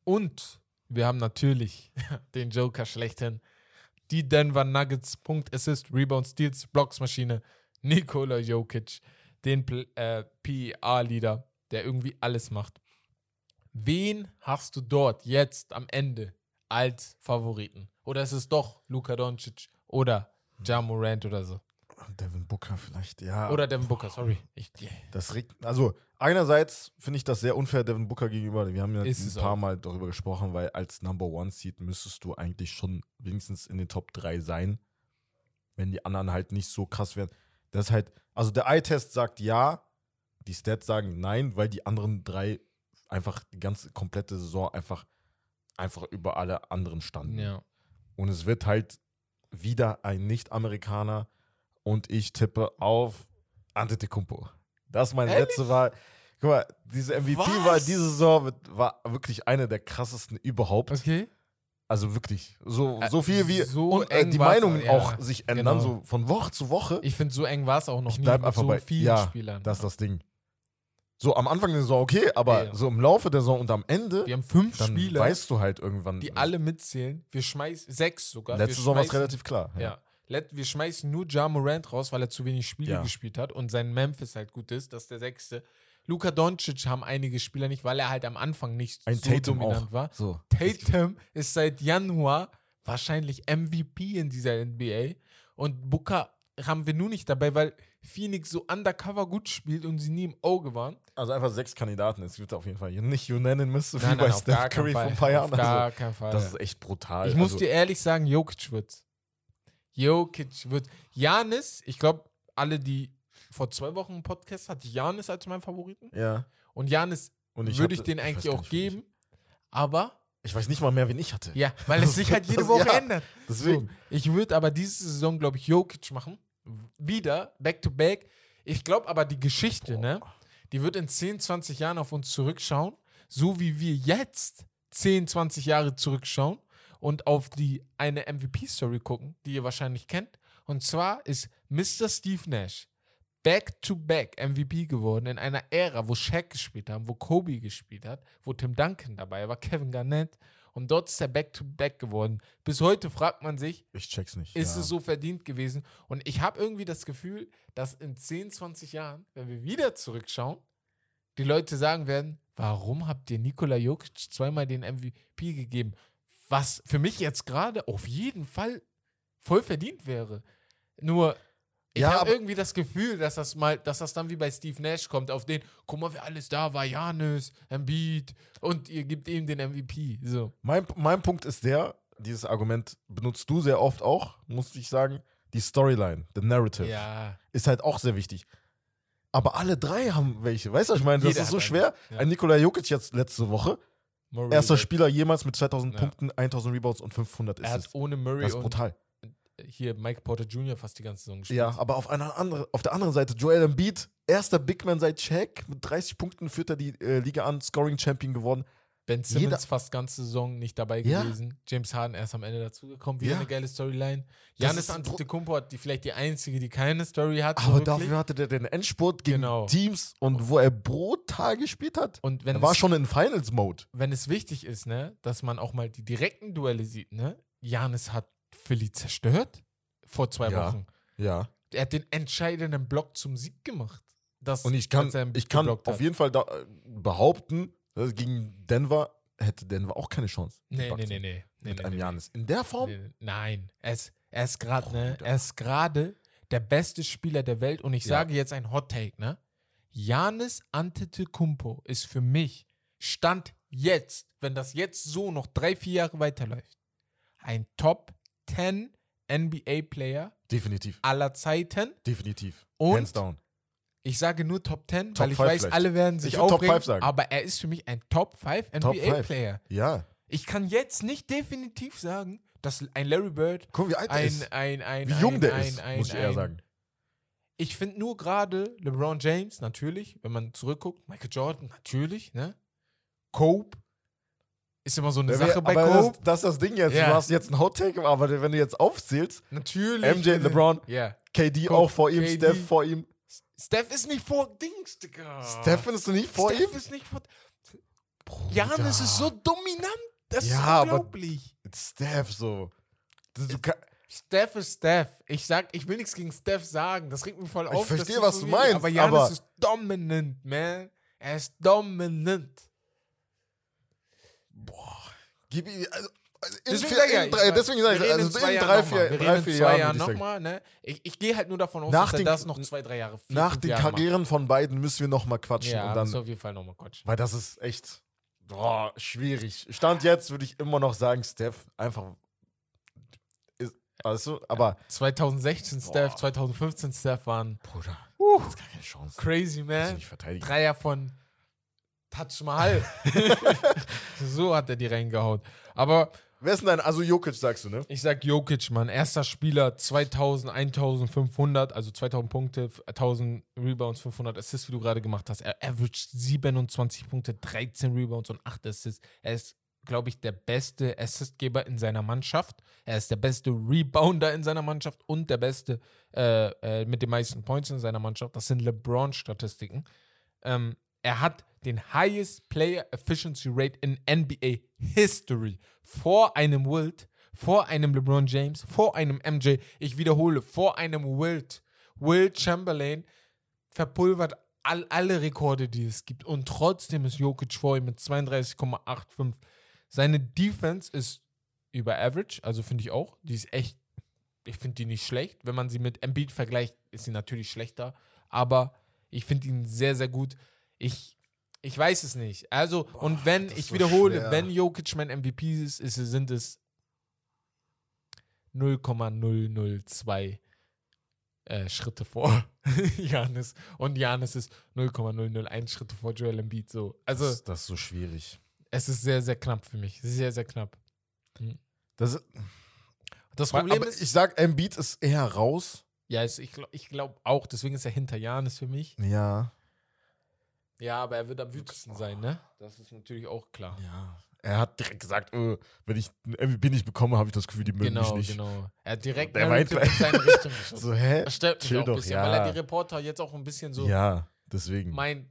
Und wir haben natürlich den Joker schlechthin, die Denver Nuggets, Punkt, Assist, Rebound, Steals, Blocksmaschine, Nikola Jokic, den äh, PER-Leader, der irgendwie alles macht. Wen hast du dort jetzt am Ende als Favoriten? Oder ist es doch Luka Doncic oder Ja Morant oder so? Devin Booker vielleicht, ja. Oder Devin Booker, sorry. Ich, Das regt, also einerseits finde ich das sehr unfair Devin Booker gegenüber. Wir haben ja Ist ein paar auch. Mal darüber gesprochen, weil als Number One Seed müsstest du eigentlich schon wenigstens in den Top 3 sein, wenn die anderen halt nicht so krass wären. Das ist halt, also der Eye-Test sagt ja, die Stats sagen nein, weil die anderen drei einfach die ganze komplette Saison einfach, einfach über alle anderen standen. ja. Und es wird halt wieder ein Nicht-Amerikaner und ich tippe auf Antetokounmpo. Das ist meine Ehrlich? letzte Wahl. Guck mal, diese MVP-Wahl diese Saison war wirklich eine der krassesten überhaupt. Okay. Also wirklich. So, so viel wie so und, äh, die Meinungen auch, ja, auch sich ändern, genau. so von Woche zu Woche. Ich finde, so eng war es auch noch Ich nie mit einfach so bei- vielen ja, Spielern. Das ist das Ding. So am Anfang der Saison okay, aber Ja. so im Laufe der Saison und am Ende, wir haben fünf dann Spieler, weißt du halt irgendwann. die alle mitzählen. Wir schmeißen, sechs sogar. Letzte Saison war es relativ klar. Ja. Let, wir schmeißen nur Ja Morant raus, weil er zu wenig Spiele Ja. gespielt hat und sein Memphis halt gut ist. Das ist der sechste. Luka Doncic haben einige Spieler nicht, weil er halt am Anfang nicht Ein so Tatum dominant auch. war. So. Tatum ist seit Januar wahrscheinlich MVP in dieser NBA. Und Booker haben wir nur nicht dabei, weil Phoenix so undercover gut spielt und sie nie im Auge waren. Also einfach sechs Kandidaten. Es wird auf jeden Fall nicht unanimous, so wie Nein, bei Steph Curry vor ein paar Jahren. Auf gar Also, keinen Fall. das ist echt brutal. ich muss also, dir ehrlich sagen, Jokic wird. Jokic wird. Janis, ich glaube, alle, die vor zwei Wochen einen Podcast hatten, Janis als mein Favoriten. Ja. Und Janis ich würde hatte- ich den eigentlich gar auch ich- geben. Aber, Ich weiß nicht mal mehr, wen ich hatte. ja, weil es sich halt jede Woche Ja, ändert. Deswegen. So, ich würde aber diese Saison, glaube ich, Jokic machen. Wieder, back to back. Ich glaube aber, die Geschichte, ne, die wird in 10, 20 Jahren auf uns zurückschauen, so wie wir jetzt 10, 20 Jahre zurückschauen und auf die eine MVP-Story gucken, die ihr wahrscheinlich kennt. Und zwar ist Mr. Steve Nash Back-to-Back MVP geworden in einer Ära, wo Shaq gespielt hat, wo Kobe gespielt hat, wo Tim Duncan dabei war, Kevin Garnett. Und dort ist er Back-to-Back geworden. Bis heute fragt man sich, Ich check's nicht. ist ja. es so verdient gewesen? Und ich habe irgendwie das Gefühl, dass in 10, 20 Jahren, wenn wir wieder zurückschauen, die Leute sagen werden, warum habt ihr Nikola Jokic zweimal den MVP gegeben? Was für mich jetzt gerade auf jeden Fall voll verdient wäre. Nur, ich Ja, habe irgendwie das Gefühl, dass das mal, dass das dann wie bei Steve Nash kommt, auf den, guck mal, wer alles da war, Janis, Embiid und ihr gebt ihm den MVP. So. Mein, mein Punkt ist der, dieses Argument benutzt du sehr oft auch, muss ich sagen. Die Storyline, the narrative, Ja. ist halt auch sehr wichtig. Aber alle drei haben welche. Weißt du, was ich meine? Das Jeder ist so schwer. einen, ja. Ein Nikola Jokic jetzt letzte Woche, Murray erster. Spieler jemals mit 2000 Ja. Punkten, 1000 Rebounds und 500 Er hat ohne Murray Das ist brutal. hier Mike Porter Jr. fast die ganze Saison gespielt. Ja, aber auf, einer andere, auf der anderen Seite, Joel Embiid, erster Big Man seit Shaq, mit 30 Punkten führt er die äh, Liga an, Scoring Champion geworden. Ben Simmons Jeder- fast ganze Saison nicht dabei Ja. gewesen. James Harden erst am Ende dazugekommen. Wieder Ja. eine geile Storyline. Janis Antetokounmpo hat die vielleicht die einzige, die keine Story hat. Aber wirklich. dafür hatte der den Endspurt gegen Genau. Teams und wo er brutal gespielt hat. Und wenn Er war es, schon in Finals-Mode. wenn es wichtig ist, ne, dass man auch mal die direkten Duelle sieht, ne? Janis hat Philly zerstört vor zwei Ja. Wochen. Ja. Er hat den entscheidenden Block zum Sieg gemacht. Das, Und ich kann, ich kann auf jeden Fall äh, behaupten, gegen Denver hätte Denver auch keine Chance. Nee, nee, nee, nee. nee, Mit nee, einem. Janis. In der Form? Nee, Nein, er ist, er ist gerade, ne? Er ist gerade der beste Spieler der Welt und ich Ja. sage jetzt ein Hot Take, ne? Janis Antetokounmpo ist für mich Stand jetzt, wenn das jetzt so noch drei, vier Jahre weiterläuft, ein Top 10 NBA Player Definitiv. aller Zeiten. Definitiv. Und? Hands down. Ich sage nur Top 10, Top weil ich weiß, vielleicht. alle werden sich Ich würd Top aufregen, five sagen. aber er ist für mich ein Top 5 Top NBA. Player. Ja. Ich kann jetzt nicht definitiv sagen, dass ein Larry Bird Guck, wie alt ein, ist. ein, ein, Wie ein, jung der ein, ist, ein, muss ich eher ein, sagen. Ich finde nur gerade LeBron James, natürlich, wenn man zurückguckt, Michael Jordan, natürlich, ne? Kobe ist immer so eine Sache bei aber Kobe. das, das ist das Ding jetzt. Ja. Du hast jetzt einen Hot Take, aber wenn du jetzt aufzählst, natürlich. MJ, LeBron, Ja. KD Kobe, auch vor ihm, KD. Steph vor ihm. Steph ist nicht vor Dings, Digga. Steph findest du nicht vor Steph ihm? ist nicht vor. Janis ist so dominant. Das Ja, ist aber- unglaublich. Steph so. Du, du, kann- Steph ist Steph. Ich sag, ich will nichts gegen Steph sagen. Das regt mich voll auf. dass verstehe, was so du meinst, Aber Janis aber- ist dominant, man. Er ist dominant. gib ihm. Also in Deswegen vier, in drei, deswegen sage ich, also in zwei in Jahren drei, vier, Wir drei, in vier Jahren. Jahren nochmal, ne? Ich, ich gehe halt nur davon aus, Nach dass den- das noch zwei, drei Jahre, vier, Nach den Jahre macht. Karrieren von beiden müssen wir nochmal quatschen. Ja, und dann, auf jeden Fall nochmal Quatsch. weil das ist echt boah, schwierig. Stand jetzt würde ich immer noch sagen, Steph einfach. Ist, weißt du, aber 2016 Steph, Boah. 2015 Steph waren Bruder, uh, das ist gar keine Chance. crazy, man. Dreier von Taj Mahal. so hat er die reingehauen. Aber Wer ist denn dein, also Jokic sagst du, ne? ich sag Jokic, Mann. Erster Spieler, 2000, 1500, also 2000 Punkte, 1000 Rebounds, 500 Assists, wie du gerade gemacht hast. Er averaged 27 Punkte, 13 Rebounds und 8 Assists. Er ist, glaube ich, der beste Assistgeber in seiner Mannschaft. Er ist der beste Rebounder in seiner Mannschaft und der beste äh, äh, mit den meisten Points in seiner Mannschaft. Das sind LeBron-Statistiken. Ähm, er hat den highest Player Efficiency Rate in NBA History. Vor einem Wilt, vor einem LeBron James, vor einem MJ. Ich wiederhole, vor einem Wilt. Will Chamberlain verpulvert all, alle Rekorde, die es gibt. Und trotzdem ist Jokic vor ihm mit 32,85. Seine Defense ist über Average, also finde ich auch. Die ist echt, ich finde die nicht schlecht. Wenn man sie mit Embiid vergleicht, ist sie natürlich schlechter. Aber ich finde ihn sehr, sehr gut. Ich, ich weiß es nicht. Also, und wenn, ich so wiederhole, schwer. wenn Jokic mein MVP ist, ist sind es 0,002 äh, Schritte vor Janis. Und Janis ist 0,001 Schritte vor Joel Embiid. So. Also, das, das ist so schwierig. es ist sehr, sehr knapp für mich. Sehr, sehr knapp. Das, Das Problem aber ist, ich sag, Embiid ist eher raus. ja, ich glaube ich glaub auch, deswegen ist er hinter Janis für mich. Ja. Ja, aber er wird am wütesten sein, ne? Das ist natürlich auch klar. Ja. Er hat direkt gesagt, äh, wenn ich einen MVP nicht bekomme, habe ich das Gefühl, die mögen Genau, mich nicht. genau. Er hat direkt Der Narrative meint- in seine Richtung geschossen. So, hä? Das stört mich chill auch ein doch, bisschen, ja. weil er die Reporter jetzt auch ein bisschen so ja, deswegen. meint,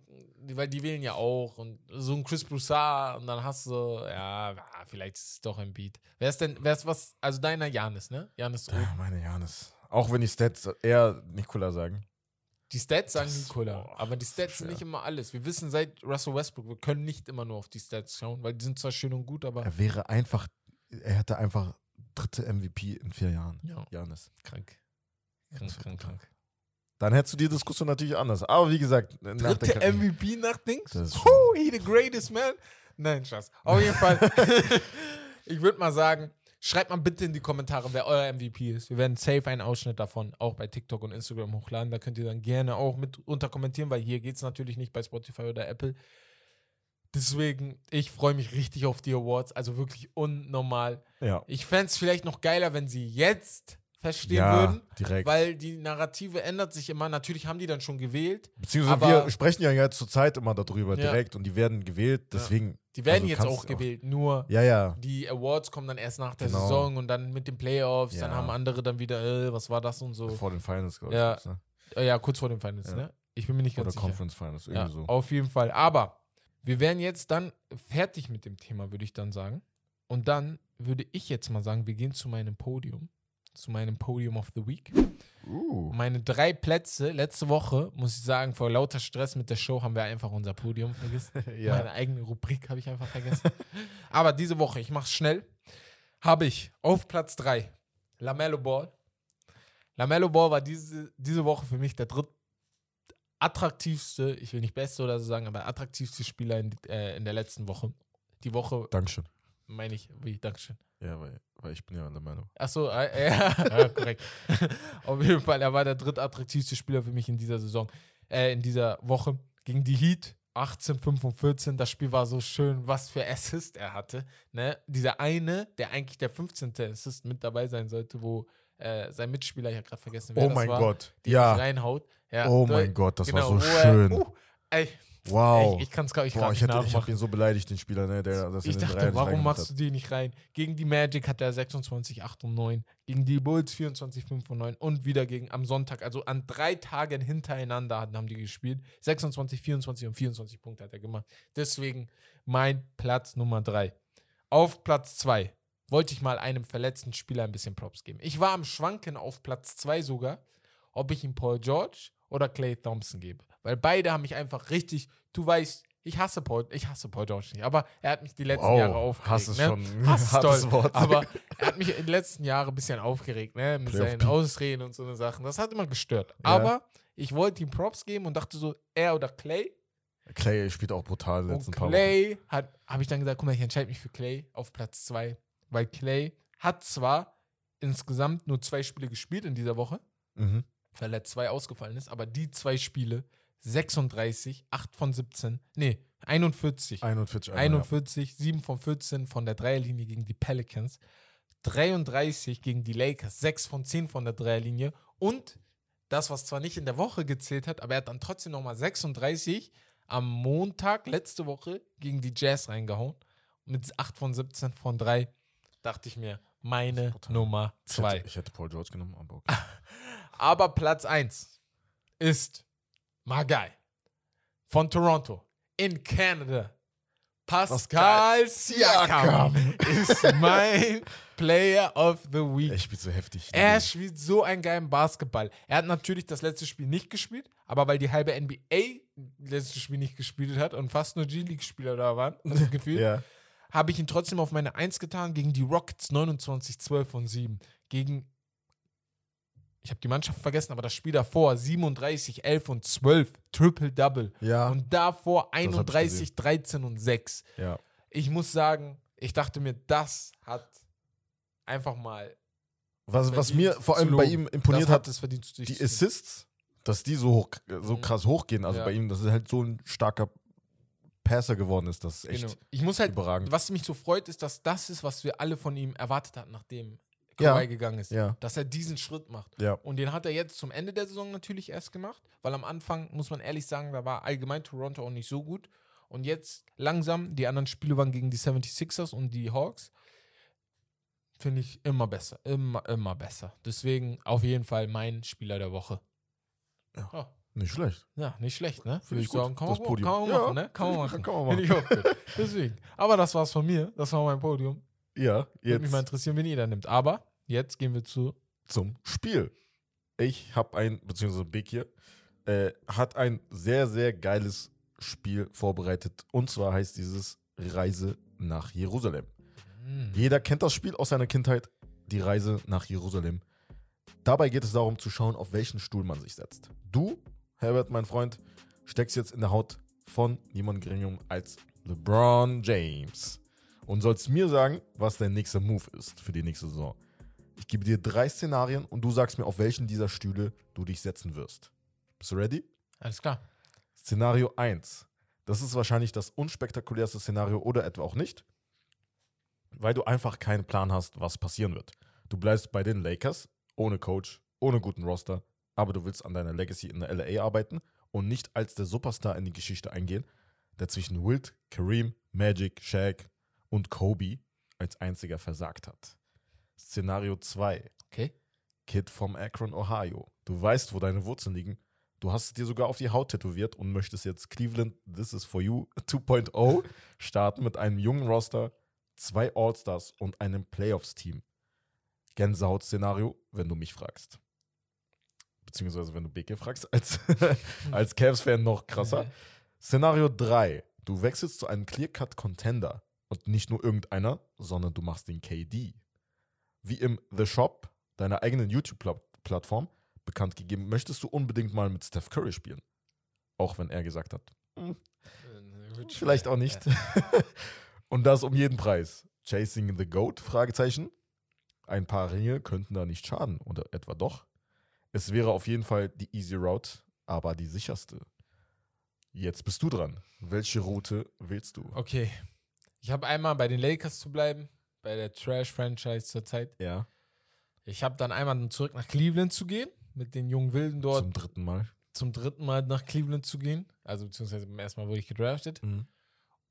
weil die wählen ja auch und so ein Chris Broussard und dann hast du, ja, ja, vielleicht ist es doch ein Beat. Wer ist denn, wer ist was, also deiner Janis, ne? Janis, Ah, meine Janis. Auch wenn die Stats eher Nikola sagen. Die Stats sagen Nikola, aber die Stats sind nicht immer alles. Wir wissen seit Russell Westbrook, wir können nicht immer nur auf die Stats schauen, weil die sind zwar schön und gut, aber Er wäre einfach, er hätte einfach dritte MVP in vier Jahren. ja, Janis. krank. Krank, krank, krank. Dann hättest du die Diskussion natürlich anders. Aber wie gesagt, nach der Dritte Karriere- MVP nach Dings? Puh, he the greatest man. Nein, Spaß. Auf jeden Fall. ich würde mal sagen, schreibt mal bitte in die Kommentare, wer euer MVP ist. Wir werden safe einen Ausschnitt davon auch bei TikTok und Instagram hochladen. Da könnt ihr dann gerne auch mit unterkommentieren, weil hier geht es natürlich nicht bei Spotify oder Apple. Deswegen, ich freue mich richtig auf die Awards. Also wirklich unnormal. Ja. Ich fände es vielleicht noch geiler, wenn sie jetzt feststehen ja, würden. direkt. Weil die Narrative ändert sich immer. Natürlich haben die dann schon gewählt. Beziehungsweise wir sprechen ja jetzt zur Zeit immer darüber Ja. direkt und die werden gewählt, deswegen. Die werden Also jetzt auch du auch- gewählt. Nur Ja, ja. die Awards kommen dann erst nach der Genau. Saison und dann mit den Playoffs. Dann Ja. haben andere dann wieder, äh, was war das und so. Vor den Finals, glaube Ja. ich. Ne? Äh, ja, kurz vor den Finals, Ja. ne? Ich bin mir nicht Oder ganz sicher. Conference Finals, Ja, irgendwie so. auf jeden Fall. Aber wir wären jetzt dann fertig mit dem Thema, würde ich dann sagen. Und dann würde ich jetzt mal sagen, wir gehen zu meinem Podium. Zu meinem Podium of the Week. Uh. Meine drei Plätze, letzte Woche, muss ich sagen, vor lauter Stress mit der Show haben wir einfach unser Podium vergessen. ja. Meine eigene Rubrik habe ich einfach vergessen. Aber diese Woche, ich mache es schnell, habe ich auf Platz 3 Lamello Ball. Lamello Ball war diese, diese Woche für mich der dritt attraktivste, ich will nicht beste oder so sagen, aber attraktivste Spieler in, äh, in der letzten Woche. Die Woche, Dankeschön. meine ich, wie, Dankeschön. Ja, weil, weil ich bin ja der Meinung. Achso, äh, ja, ja, korrekt. Auf jeden Fall, er war der drittattraktivste Spieler für mich in dieser Saison, äh, in dieser Woche. Gegen die Heat, 18, 5 und 14. Das Spiel war so schön, was für Assist er hatte. Ne? Dieser eine, der eigentlich der 15. Assist mit dabei sein sollte, wo äh, sein Mitspieler, ich habe gerade vergessen, wer Oh das mein war, Gott. den Ja. nicht reinhaut. Ja, Oh mein Gott, das genau, war so wo er- schön. uh, ey, wow. ich ich kann es gar, ich Boah, ich, nicht hätte, ich habe nachmachen. ihn so beleidigt, den Spieler, ne, der das Ich den dachte, nicht warum machst du die nicht rein? Gegen die Magic hat er 26, 8 und 9. Gegen die Bulls 24, 5 und 9. Und wieder gegen am Sonntag. Also an drei Tagen hintereinander haben die gespielt. 26, 24 und 24 Punkte hat er gemacht. Deswegen mein Platz Nummer 3. Auf Platz 2 wollte ich mal einem verletzten Spieler ein bisschen Props geben. Ich war am Schwanken auf Platz 2 sogar, ob ich ihm Paul George oder Clay Thompson gebe. Weil beide haben mich einfach richtig, du weißt, ich hasse Paul, ich hasse Paul George nicht, aber er hat mich die letzten Wow, Jahre aufgeregt. Hass ist ne? schon Hass toll, Wort. aber er hat mich in den letzten Jahren ein bisschen aufgeregt, ne? Mit seinen. Ausreden und so eine Sachen. Das hat immer gestört. Ja. Aber ich wollte ihm Props geben und dachte so, er oder Clay. Clay spielt auch brutal in den letzten Und paar Wochen. Clay hat, habe ich dann gesagt, guck mal, ich entscheide mich für Clay auf Platz 2. Weil Clay hat zwar insgesamt nur zwei Spiele gespielt in dieser Woche, Mhm. weil er zwei ausgefallen ist, aber die zwei Spiele, 36, 8 von 17, nee, 41. 41, einmal, 41, 7 von 14 von der Dreierlinie gegen die Pelicans, 33 gegen die Lakers, 6 von 10 von der Dreierlinie und das, was zwar nicht in der Woche gezählt hat, aber er hat dann trotzdem nochmal 36 am Montag letzte Woche gegen die Jazz reingehauen mit 8 von 17 von 3. Dachte ich mir, meine. Nummer ja. Ich 2. hätte, ich hätte Paul George genommen, aber okay. Aber Platz 1 ist Magai von Toronto in Canada. Pascal Siakam ist mein Player of the Week. Er spielt so heftig. Er spielt so einen geilen Basketball. Er hat natürlich das letzte Spiel nicht gespielt, aber weil die halbe NBA letztes Spiel nicht gespielt hat und fast nur G-League-Spieler da waren, das Gefühl, ja. habe ich ihn trotzdem auf meine 1 getan gegen die Rockets 29, 12 und 7. Gegen, ich habe die Mannschaft vergessen, aber das Spiel davor 37, 11 und 12, Triple-Double. Ja. Und davor hab ich 31, 13 und 6. ja. Ich muss sagen, ich dachte mir, das hat einfach mal. Was, was mir vor allem bei ihm imponiert das hat, sich die Assists, dass die so, hoch, so Mhm. krass hochgehen. Also Ja. bei ihm, dass er halt so ein starker Passer geworden ist. Das ist echt Genau. Ich muss halt, überragend. was mich so freut, ist, dass das ist, was wir alle von ihm erwartet hatten, nachdem Ja. Kawhi gegangen ist. Ja. Dass er diesen Schritt macht. Ja. Und den hat er jetzt zum Ende der Saison natürlich erst gemacht, weil am Anfang, muss man ehrlich sagen, da war allgemein Toronto auch nicht so gut. Und jetzt langsam, die anderen Spiele waren gegen die 76ers und die Hawks. Finde ich immer besser. Immer, immer besser. Deswegen auf jeden Fall mein Spieler der Woche. Ja. Oh, Nicht schlecht. ja, nicht schlecht, ne? Finde ich gut, sagen, kann das man, Podium. kann man Ja, machen, ne? Kann man machen. Kann man machen. Deswegen. Aber das war's von mir. Das war mein Podium. Ja, Würde mich mal jetzt interessieren, wen ihr da nimmt. Aber jetzt gehen wir zu. zum Spiel. Ich habe ein, beziehungsweise Big hier, äh, hat ein sehr, sehr geiles Spiel vorbereitet. Und zwar heißt dieses Reise nach Jerusalem. Hm. Jeder kennt das Spiel aus seiner Kindheit, die Reise nach Jerusalem. Dabei geht es darum zu schauen, auf welchen Stuhl man sich setzt. Du, Herbert, mein Freund, steckst jetzt in der Haut von niemand geringem als LeBron James und sollst mir sagen, was dein nächster Move ist für die nächste Saison. Ich gebe dir drei Szenarien und du sagst mir, auf welchen dieser Stühle du dich setzen wirst. Bist du ready? Alles klar. Szenario 1. Das ist wahrscheinlich das unspektakulärste Szenario oder etwa auch nicht, weil du einfach keinen Plan hast, was passieren wird. Du bleibst bei den Lakers, ohne Coach, ohne guten Roster, aber du willst an deiner Legacy in der LA arbeiten und nicht als der Superstar in die Geschichte eingehen, der zwischen Wilt, Kareem, Magic, Shaq und Kobe als einziger versagt hat. Szenario 2. Okay. Kid vom Akron, Ohio. Du weißt, wo deine Wurzeln liegen. Du hast es dir sogar auf die Haut tätowiert und möchtest jetzt Cleveland This is for You 2.0 starten mit einem jungen Roster, zwei All-Stars und einem Playoffs-Team. Gänsehaut-Szenario, wenn du mich fragst. Beziehungsweise wenn du BK fragst, als, als Cavs-Fan noch krasser. Szenario 3. Du wechselst zu einem Clear-Cut-Contender und nicht nur irgendeiner, sondern du machst den KD. Wie im The Shop, deiner eigenen YouTube-Plattform, bekannt gegeben, möchtest du unbedingt mal mit Steph Curry spielen. Auch wenn er gesagt hat, hm, vielleicht auch nicht. und das um jeden Preis. Chasing the Goat? Fragezeichen. Ein paar Ringe könnten da nicht schaden, oder etwa doch. Es wäre auf jeden Fall die easy Route, aber die sicherste. Jetzt bist du dran. Welche Route willst du? Okay. Ich habe einmal bei den Lakers zu bleiben, bei der Trash-Franchise zurzeit. Ja, Ich habe dann einmal zurück nach Cleveland zu gehen, mit den jungen Wilden dort zum dritten Mal. zum dritten Mal nach Cleveland zu gehen. Also beziehungsweise beim ersten Mal wurde ich gedraftet. Mhm.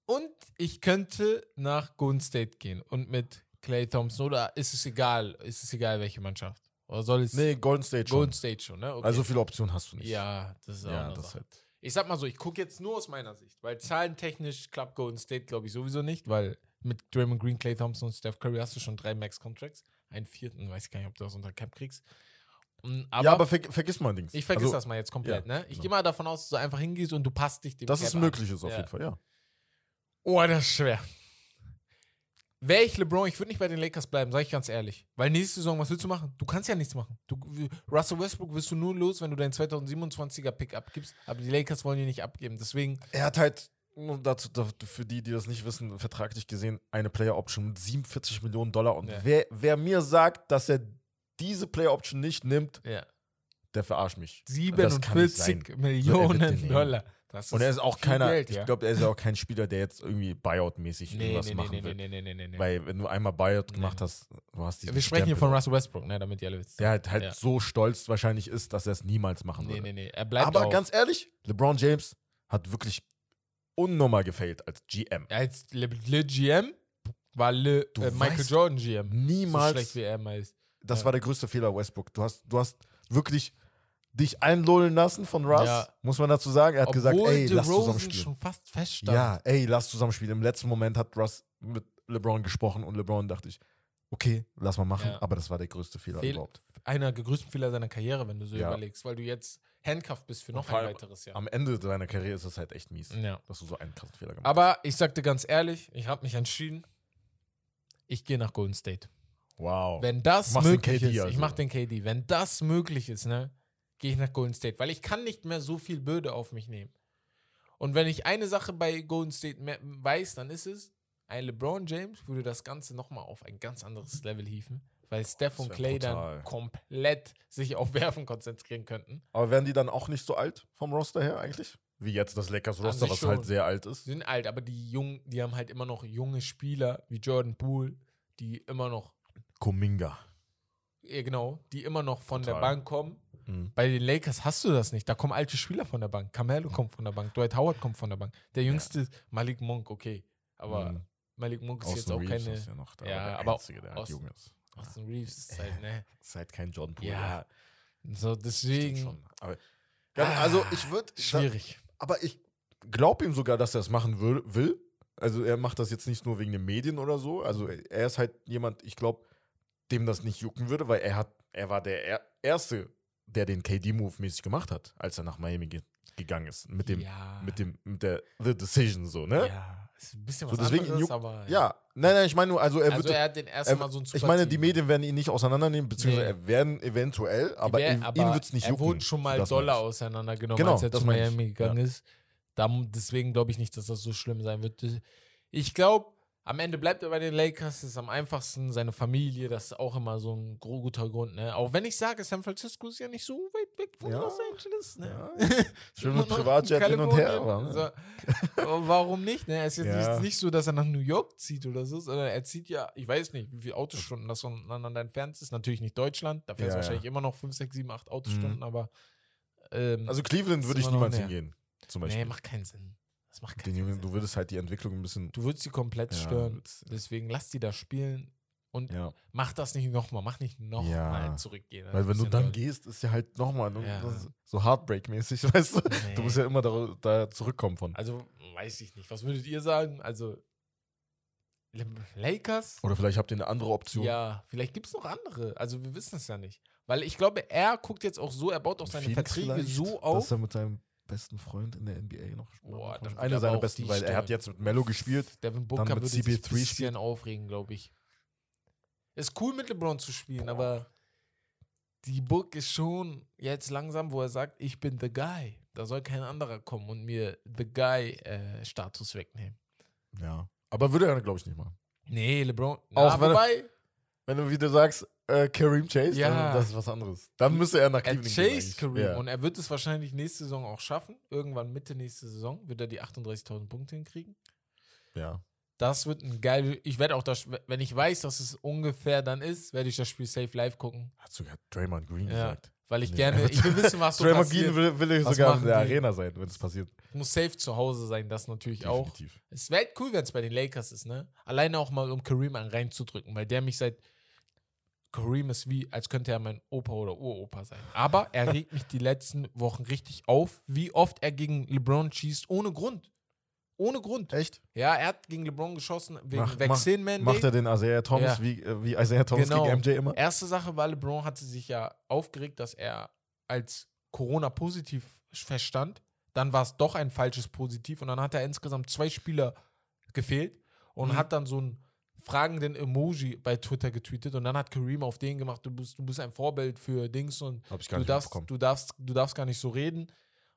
Und ich könnte nach Golden State gehen und mit Clay Thompson. Oder ist es egal? Ist es egal, welche Mannschaft? Oder soll es Nee, Golden State schon. Golden State schon, ne? Okay. Also viele Optionen hast du nicht. ja, das ist auch Ja, das halt. Ich sag mal so, ich gucke jetzt nur aus meiner Sicht, weil zahlentechnisch klappt Golden State, glaube ich, sowieso nicht, weil mit Draymond Green, Clay Thompson und Steph Curry hast du schon drei Max-Contracts. Einen vierten, weiß ich gar nicht, ob du das unter Cap kriegst. Aber, ja, aber ver vergiss mal Dings. ich vergesse Also, das mal jetzt komplett, ja, ne? Ich genau. gehe mal davon aus, dass du einfach hingehst und du passt dich dem Dass Cap an. möglich ist, auf Ja. jeden Fall, ja. Oh, das ist schwer. Wäre ich LeBron, ich würde nicht bei den Lakers bleiben, sag ich ganz ehrlich. Weil nächste Saison, was willst du machen? Du kannst ja nichts machen. Du, Russell Westbrook wirst du nur los, wenn du deinen 2027er Pick abgibst. Aber die Lakers wollen ihn nicht abgeben. Deswegen, Er hat halt, dazu, da- für die, die das nicht wissen, vertraglich gesehen, eine Player Option mit 47 Millionen Dollar. Und Ja. wer, wer mir sagt, dass er diese Player Option nicht nimmt, ja. der verarscht mich. 47 Millionen nehmen. Dollar. Und er ist auch keiner, Geld, ich ja. glaube, er ist ja auch kein Spieler, der jetzt irgendwie Buyout-mäßig nee, irgendwas nee, nee, machen nee, will. nee, nee, nee, nee, nee. Weil wenn du einmal Buyout gemacht hast, du hast diesen Wir sprechen hier von Russell Westbrook, ne, damit ihr alle wisst. Der halt, halt Ja. so stolz wahrscheinlich ist, dass er es niemals machen Nee, würde. nee, nee. Er bleibt Aber auch. ganz ehrlich, LeBron James hat wirklich unnormal gefailt als GM. als Le, Le GM war Le, äh, Michael Jordan GM. Niemals. So schlecht wie er immer ist. Das war der größte Fehler, Westbrook. Du hast, du hast wirklich dich einlullen lassen von Russ, Ja. muss man dazu sagen. Er hat gesagt, Obwohl ey, lass zusammen spielen. schon fast feststand. Ja, ey, lass zusammen spielen. Im letzten Moment hat Russ mit LeBron gesprochen und LeBron dachte ich, okay, lass mal machen. Ja. Aber das war der größte Fehler Fehl- überhaupt. Einer der größten Fehler seiner Karriere, wenn du so Ja. überlegst, weil du jetzt handcuffed bist für noch ein weiteres Jahr. Am Ende deiner Karriere ist es halt echt mies, Ja. dass du so einen krassen Fehler gemacht Aber ich sagte ganz ehrlich, ich habe mich entschieden, ich gehe nach Golden State. hast. Wow. Wenn das möglich KD ist, ich also. mache den KD. Wenn das möglich ist, ne, gehe ich nach Golden State, weil ich kann nicht mehr so viel Bürde auf mich nehmen. Und wenn ich eine Sache bei Golden State mehr weiß, dann ist es, ein LeBron James würde das Ganze nochmal auf ein ganz anderes Level hieven, weil Steph und Clay brutal. dann komplett sich auf Werfen konzentrieren könnten. Aber werden die dann auch nicht so alt vom Roster her eigentlich? Wie jetzt das Lakers Roster, was schon. halt sehr alt ist. Sie sind alt, aber die jungen, die haben halt immer noch junge Spieler wie Jordan Poole, die immer noch Kuminga. Ja, genau, die immer noch von der Total. Bank kommen Mhm. Bei den Lakers hast du das nicht. Da kommen alte Spieler von der Bank. Carmelo kommt von der Bank. Dwight Howard kommt von der Bank. Der jüngste ist Malik Monk, okay. Aber Mhm. Malik Monk ist Austin jetzt auch Reeves keine. ist ja noch da, Ja, der aber Einzige, der halt Austin- jung ist. Austin Reeves ist halt, ne? Ist halt kein John Poole. Ja, So, deswegen. Aber, ja, also ich würde, Schwierig. aber ich glaube ihm sogar, dass er es machen will. Also er macht das jetzt nicht nur wegen den Medien oder so. Also er ist halt jemand, ich glaube, dem das nicht jucken würde, weil er hat, er war der er Erste, der den KD-Move mäßig gemacht hat, als er nach Miami ge gegangen ist. Mit dem, ja, mit dem, mit der The Decision so, ne? Ja, ist ein bisschen So, was deswegen anderes, aber. Ja, nein, nein, ich meine nur, also er also wird. er hat den ersten er, Mal so ein ich meine, die. Medien werden ihn nicht auseinandernehmen, beziehungsweise Nee. er werden eventuell, aber Wär- ihn, ihn wird es nicht er jucken. wurde schon mal ich. auseinandergenommen, Genau, als er zu. Miami gegangen ist. Da, deswegen glaube ich nicht, dass das so schlimm sein wird. Ich glaube, am Ende bleibt er bei den Lakers, das ist am einfachsten. Seine Familie, das ist auch immer so ein guter Grund. Ne? Auch wenn ich sage, San Francisco ist ja nicht so weit weg von Ja. Los Angeles. Ne? Ja. Schön mit Privatjet hin und her. Aber, ne? So, warum nicht? Ne? Es ist jetzt Ja. nicht, nicht so, dass er nach New York zieht oder so, sondern er zieht ja, ich weiß nicht, wie viele Autostunden das voneinander entfernt ist. Natürlich nicht Deutschland, da fährt es Ja, wahrscheinlich immer noch 5, 6, 7, 8 Autostunden, aber. Ähm, Also Cleveland würde ich niemals hingehen. Zum nee, Beispiel. macht keinen Sinn. Das macht Den keinen Jungen, Sinn. du würdest halt die Entwicklung ein bisschen. Du würdest sie komplett Ja, stören. Deswegen lass die da spielen und Ja. mach das nicht nochmal. Mach nicht nochmal Ja. zurückgehen. Weil wenn du dann ja gehst, ist ja halt nochmal Ja. so Heartbreak-mäßig, weißt du? Nee. Du musst ja immer da, da zurückkommen von. Also, weiß ich nicht. Was würdet ihr sagen? Also, Lakers? Oder vielleicht habt ihr eine andere Option. Ja, vielleicht gibt es noch andere. Also, wir wissen es ja nicht. Weil ich glaube, er guckt jetzt auch so, er baut auch seine Phoenix Verträge so Dass auf. er mit seinem besten Freund in der NBA noch Boah, dann Einer seiner besten, weil er hat jetzt mit Mello gespielt. Devin Booker mit würde sich ein CP3 bisschen aufregen, glaube ich. Ist cool mit LeBron zu spielen, aber die Book ist schon jetzt langsam, wo er sagt, ich bin the guy. Da soll kein anderer kommen und mir the guy-Status wegnehmen. Ja. Aber würde er, glaube ich, nicht machen. Nee, LeBron. Auch Na, wobei, Wenn du wieder sagst, äh, Kareem Chase, Ja. dann das ist was anderes. Dann müsste er nach er Cleveland chased eigentlich. Kareem Ja. und er wird es wahrscheinlich nächste Saison auch schaffen. Irgendwann Mitte nächste Saison wird er die 38.000 Punkte hinkriegen. ja. Das wird ein geil. Ich werde auch das, wenn ich weiß, dass es ungefähr dann ist, werde ich das Spiel safe live gucken. Hat sogar Draymond Green Ja. gesagt. Weil ich Nee, gerne, er ich will wissen, was so Draymond passiert. Green will, will Was sogar in der die? Arena sein, wenn es passiert. muss safe zu Hause sein, das natürlich auch. Definitiv. Es wäre cool, wenn es bei den Lakers ist, ne? Alleine auch mal, um Kareem einen reinzudrücken, weil der mich seit. Kareem ist wie, als könnte er mein Opa oder Uropa sein. Aber er regt mich die letzten Wochen richtig auf, wie oft er gegen LeBron schießt, ohne Grund. Ohne Grund. Echt? Ja, er hat gegen LeBron geschossen wegen Mach- Vaccine Mandate. Macht er den Isaiah Thomas Ja. wie, äh, wie Isaiah Thomas Genau. gegen MJ immer? Erste Sache war, LeBron hatte sich ja aufgeregt, dass er als Corona-positiv verstand. Dann war es doch ein falsches Positiv und dann hat er insgesamt zwei Spieler gefehlt und Mhm. hat dann so einen fragenden Emoji bei Twitter getweetet und dann hat Kareem auf den gemacht, du bist, du bist ein Vorbild für Dings und du darfst, du, darfst, du darfst gar nicht so reden.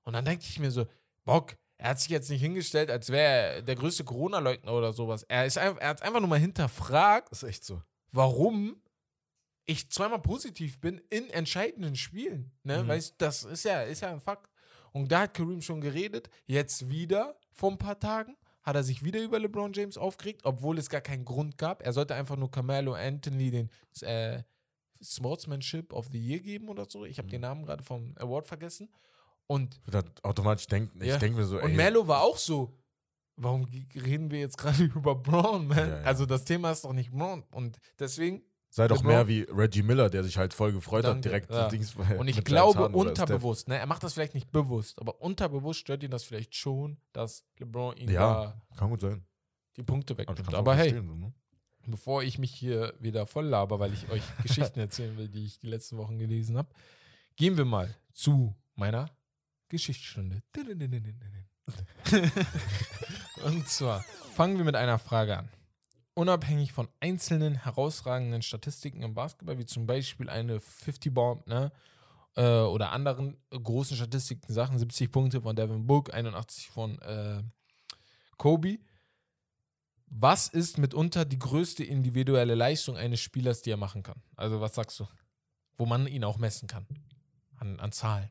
Und dann denke ich mir so, Bock, er hat sich jetzt nicht hingestellt, als wäre er der größte Corona-Leugner oder sowas. Er, ist einfach, er hat einfach nur mal hinterfragt, Das ist echt so. warum ich zweimal positiv bin in entscheidenden Spielen. Ne? Mhm. Weißt, das ist ja, ist ja ein Fakt. Und da hat Kareem schon geredet. Jetzt wieder vor ein paar Tagen hat er sich wieder über LeBron James aufgeregt, obwohl es gar keinen Grund gab. Er sollte einfach nur Carmelo Anthony den äh, Sportsmanship of the Year geben oder so. Ich habe Mhm. den Namen gerade vom Award vergessen. Und, Ich automatisch denken, ich Ja. denke mir so, und ey, Melo war auch so. Warum reden wir jetzt gerade über Braun, man? Ja, ja. Also das Thema ist doch nicht Braun. Und deswegen sei doch LeBron- mehr wie Reggie Miller, der sich halt voll gefreut hat, Danke, direkt ja. Dings, Und ich glaube unterbewusst, ne, er macht das vielleicht nicht bewusst, aber unterbewusst stört ihn das vielleicht schon, dass LeBron ihn Ja. da Kann gut sein. die Punkte wegnimmt. auch Aber hey, ne? bevor ich mich hier wieder voll laber, weil ich euch Geschichten erzählen will, die ich die letzten Wochen gelesen habe, gehen wir mal zu meiner Geschichtsstunde. Und zwar fangen wir mit einer Frage an. Unabhängig von einzelnen herausragenden Statistiken im Basketball, wie zum Beispiel eine 50 Bomb, ne? äh, Oder anderen großen Statistiken, Sachen, 70 Punkte von Devin Book, 81 von äh, Kobe. Was ist mitunter die größte individuelle Leistung eines Spielers, die er machen kann? Also, was sagst du? Wo man ihn auch messen kann. An, an Zahlen.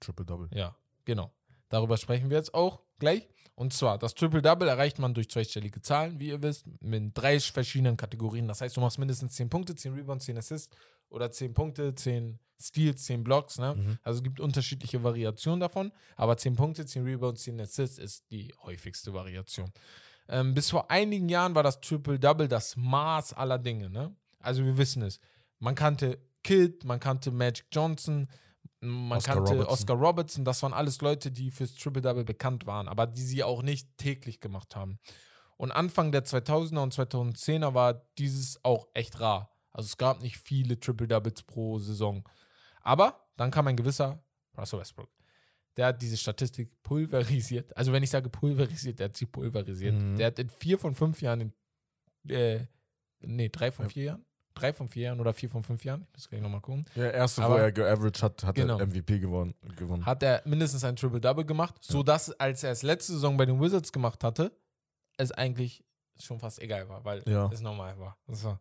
Triple Double. Ja, genau. Darüber sprechen wir jetzt auch gleich. Und zwar, das Triple-Double erreicht man durch zweistellige Zahlen, wie ihr wisst, mit drei verschiedenen Kategorien. Das heißt, du machst mindestens 10 Punkte, 10 Rebounds, 10 Assists oder 10 Punkte, 10 Steals, 10 Blocks. Ne? Mhm. Also es gibt unterschiedliche Variationen davon, aber 10 Punkte, 10 Rebounds, 10 Assists ist die häufigste Variation. Ähm, bis vor einigen Jahren war das Triple-Double das Maß aller Dinge. Ne? Also wir wissen es. Man kannte Kid, man kannte Magic Johnson, man Oscar kannte Robertson. Oscar Robertson. Das waren alles Leute, die fürs Triple-Double bekannt waren, aber die sie auch nicht täglich gemacht haben. Und Anfang der 2000er und 2010er war dieses auch echt rar. Also es gab nicht viele Triple-Doubles pro Saison. Aber dann kam ein gewisser Russell Westbrook. Der hat diese Statistik pulverisiert. Also wenn ich sage pulverisiert, der hat sie pulverisiert. Mhm. Der hat in vier von fünf Jahren, in, äh, nee, drei von vier Jahren? Drei von vier Jahren oder vier von fünf Jahren? Ich muss gleich nochmal gucken. Der erste, wo Aber- er geaveraged hat, hat Genau. er MVP gewonnen. gewonnen. Hat er mindestens ein Triple-Double gemacht, sodass, als er es letzte Saison bei den Wizards gemacht hatte, es eigentlich schon fast egal war, weil Ja. es normal war. War.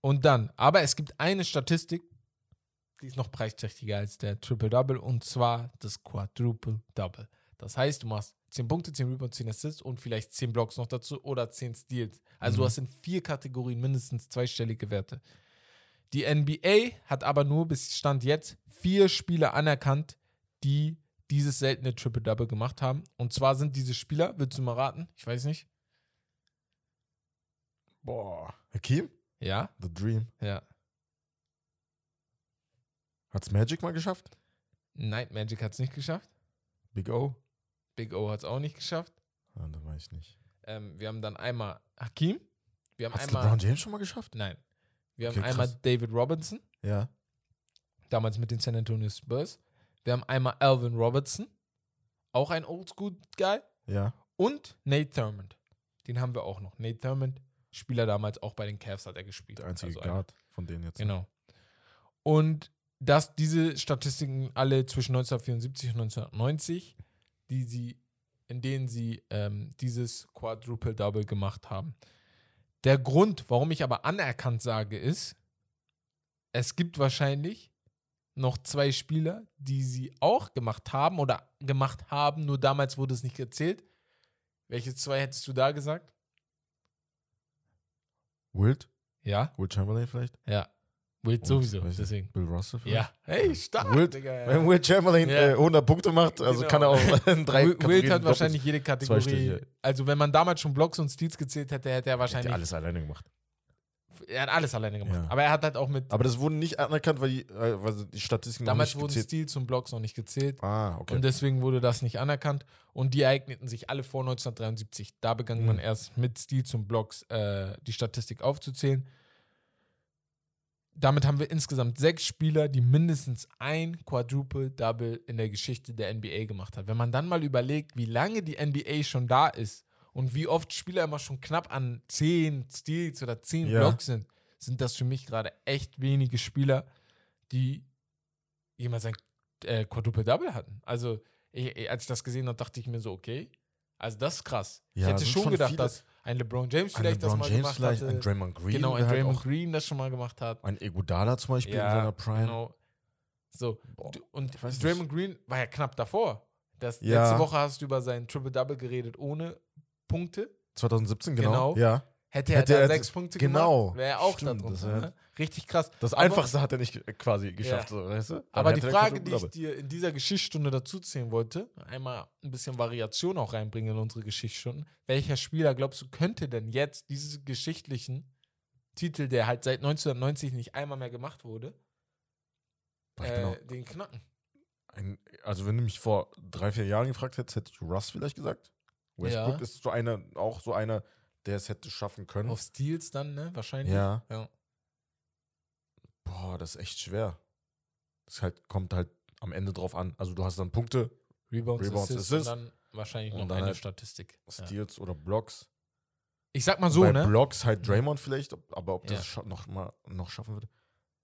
Und dann, aber es gibt eine Statistik, die ist noch preisträchtiger als der Triple-Double und zwar das Quadruple-Double. Das heißt, du machst 10 Punkte, 10 Rebounds, 10 Assists und vielleicht 10 Blocks noch dazu oder 10 Steals. Also du Mhm. hast in vier Kategorien mindestens zweistellige Werte. Die NBA hat aber nur bis Stand jetzt vier Spieler anerkannt, die dieses seltene Triple-Double gemacht haben. Und zwar sind diese Spieler, willst du mal raten? Ich weiß nicht. Boah. Hakim? Ja, The Dream. ja. Hat's Magic mal geschafft? Night Magic hat es nicht geschafft. Big O? Big O hat es auch nicht geschafft. Ah, da weiß ich nicht. Ähm, wir haben dann einmal Hakim. Wir haben Hat's einmal. LeBron James schon mal geschafft? Nein. Wir haben Okay, einmal krass. David Robinson, Ja. damals mit den San Antonio Spurs. Wir haben einmal Alvin Robertson, auch ein Oldschool-Guy. Ja. Und Nate Thurmond. Den haben wir auch noch. Nate Thurmond, Spieler damals auch bei den Cavs hat er gespielt. Der einzige Also einer. Guard von denen jetzt. Genau. Und dass diese Statistiken alle zwischen 1974 und 1990, die sie, in denen sie ähm, dieses Quadruple Double gemacht haben. Der Grund, warum ich aber anerkannt sage, ist, es gibt wahrscheinlich noch zwei Spieler, die sie auch gemacht haben oder gemacht haben, nur damals wurde es nicht gezählt. Welche zwei hättest du da gesagt? Wilt? Ja, Will Chamberlain vielleicht? ja. Wild sowieso, deswegen. Bill Russell vielleicht? Ja, hey, stark, Wild, Digga. Wenn Will Chamberlain Ja. äh, 100 Punkte macht, also Genau. kann er auch in drei Wild Kategorien hat doppelt- wahrscheinlich jede Kategorie. Also, wenn man damals schon Blocks und Steals gezählt hätte, hätte er Hat wahrscheinlich. er alles alleine gemacht. Er hat alles alleine gemacht. Ja. Aber er hat halt auch mit. Aber das wurde nicht anerkannt, weil die, äh, weil die Statistiken damals wurden. Steals und Blocks noch nicht gezählt. Ah, okay. Und deswegen wurde das nicht anerkannt. Und die eigneten sich alle vor 1973. Da begann man Mhm. erst mit Steals und Blocks äh, die Statistik aufzuzählen. Damit haben wir insgesamt sechs Spieler, die mindestens ein Quadruple-Double in der Geschichte der NBA gemacht haben. Wenn man dann mal überlegt, wie lange die NBA schon da ist und wie oft Spieler immer schon knapp an 10 Steals oder 10 Ja. Blocks sind, sind das für mich gerade echt wenige Spieler, die jemals ein äh, Quadruple-Double hatten. Also, ich, als ich das gesehen habe, dachte ich mir so, okay, also das ist krass. Ja, ich hätte schon gedacht, viele- dass ein LeBron James ein vielleicht das LeBron mal James gemacht vielleicht, hatte. ein Draymond Green. genau, ein halt Draymond auch- Green das schon mal gemacht hat. Ein Egodala zum Beispiel in seiner Prime. Genau. So, Boah, und. Draymond Green war ja knapp davor. Das, Ja. Letzte Woche hast du über sein Triple-Double geredet ohne Punkte. 2017, genau. Genau. Ja. Hätte er Hätte da er- sechs Punkte genau. gemacht, wäre er auch Stimmt, da drunter. ne? Richtig krass. Das Aber- Einfachste hat er nicht quasi geschafft, Ja. so, weißt du? Dann Aber die er Frage, die ich dir in dieser Geschichtsstunde dazu wollte, einmal ein bisschen Variation auch reinbringen in unsere Geschichtsstunden. Welcher Spieler, glaubst du, könnte denn jetzt diese geschichtlichen Titel, der halt seit 1990 nicht einmal mehr gemacht wurde, Boah, äh, den knacken? ein, also wenn du mich vor drei, vier Jahren gefragt hättest, hätte ich Russ vielleicht gesagt. Westbrook Ja. ist so einer, auch so einer, der es hätte schaffen können. Auf Steals dann, ne? Wahrscheinlich. ja. ja. Boah, das ist echt schwer. Das halt, kommt halt am Ende drauf an. Also du hast dann Punkte, Rebounds, Rebounds, Assists, Assists. und dann wahrscheinlich Und noch dann eine halt Statistik. Ja. Steals oder Blocks. Ich sag mal so, Bei ne? Blocks halt Draymond vielleicht, aber ob das Ja. noch mal noch schaffen würde.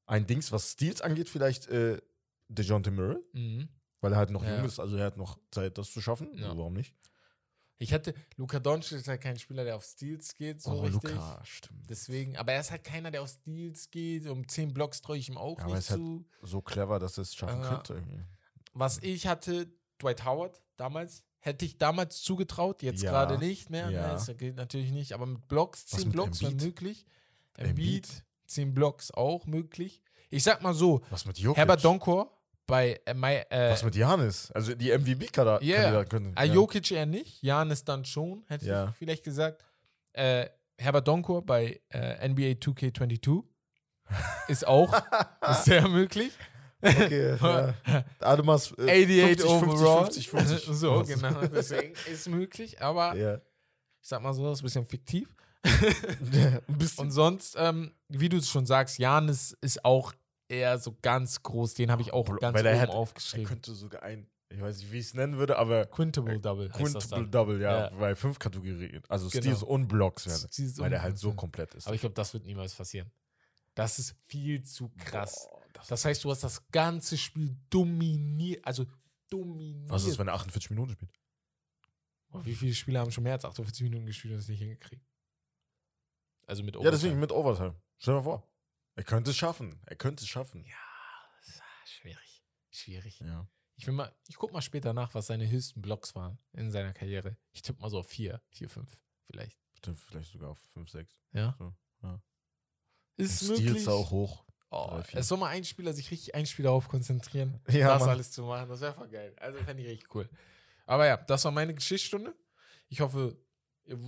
Ein Dings, was Steals angeht, vielleicht äh, DeJounte Murray, Mhm. weil er halt noch Ja. jung ist, also er hat noch Zeit, das zu schaffen. Ja. Also warum nicht? Ich hätte, Luka Doncic ist halt kein Spieler, der auf Steals geht, so oh, richtig. Luca, stimmt. Deswegen, aber er ist halt keiner, der auf Steals geht. Um 10 Blocks treue ich ihm auch Ja, nicht ist halt- zu. so clever, dass er es schaffen Ja. könnte. Irgendwie. Was ich hatte, Dwight Howard damals. Hätte ich damals zugetraut, jetzt Ja. gerade nicht mehr. Ja. Ne, das geht natürlich nicht. Aber mit Blocks, Was 10 mit Blocks wäre möglich. Embiid? 10 Blocks auch möglich. Ich sag mal so, Was mit Jokic? Herbert Donkor bei äh, my, äh, Was mit Janis? Also die MVP-Kader. Ja. können. Ah, Jokic eher nicht, Janis dann schon, hätte Ja. ich vielleicht gesagt. Äh, Herbert Donkor bei äh, NBA 2K22 ist auch sehr möglich. Okay, ja. Ademas äh, 88 50, overall. 50, 50, 50. so, Was? genau. Deswegen ist möglich, aber Ja. ich sag mal so, das ist ein bisschen fiktiv. Ein bisschen. Und sonst, ähm, wie du es schon sagst, Janis ist auch eher so ganz groß. Den habe ich auch Bro, ganz weil er oben hat- Er aufgeschrieben. könnte sogar ein, ich weiß nicht, wie ich es nennen würde, aber Quintable Double Quintable. Double, ja, Ja. bei fünf Kategorien. Also Genau. Steals und Blocks werden. Steals Weil der halt so komplett ist. Aber ich glaube, das wird niemals passieren. Das ist viel zu krass. Boah, das- Das heißt, du hast das ganze Spiel dominiert, also dominiert. Was ist, wenn er 48 Minuten spielt? Boah, wie viele Spieler haben schon mehr als 48 Minuten gespielt und es nicht hingekriegt? Also mit Ja, deswegen mit Overtime. Stell dir mal vor. Er könnte es schaffen. Er könnte es schaffen. Ja, das ist, ah, schwierig. Schwierig. Ja. Ich will mal, ich guck mal später nach, was seine höchsten Blocks waren in seiner Karriere. Ich tippe mal so auf vier, vier, fünf, vielleicht. Vielleicht sogar auf 5, 6. Ja. So, ja. Ist Steals möglich. auch hoch. Oh, es soll mal ein Spieler sich richtig ein Spiel darauf konzentrieren, Ja, das Mann. alles zu machen. Das wäre voll geil. Also fände ich richtig cool. Aber ja, das war meine Geschichtsstunde. Ich hoffe,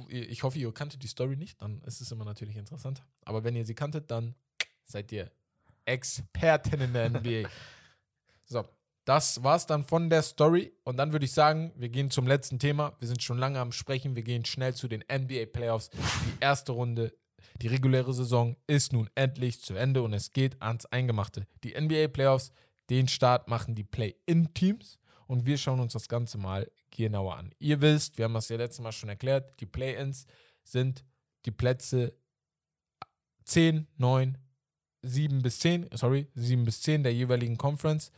ich hoffe, ihr kanntet die Story nicht, dann ist es immer natürlich interessant. Aber wenn ihr sie kanntet, dann seid ihr Experten in der NBA. so, das war's dann von der Story. Und dann würde ich sagen, wir gehen zum letzten Thema. Wir sind schon lange am Sprechen. Wir gehen schnell zu den NBA Playoffs. Die erste Runde, die reguläre Saison ist nun endlich zu Ende und es geht ans Eingemachte. Die NBA Playoffs, den Start machen die Play-In-Teams und wir schauen uns das Ganze mal genauer an. Ihr wisst, wir haben das ja letztes Mal schon erklärt, die Play-Ins sind die Plätze 10, 9, 7 bis 10, sorry, 7 bis 10 der jeweiligen Conference.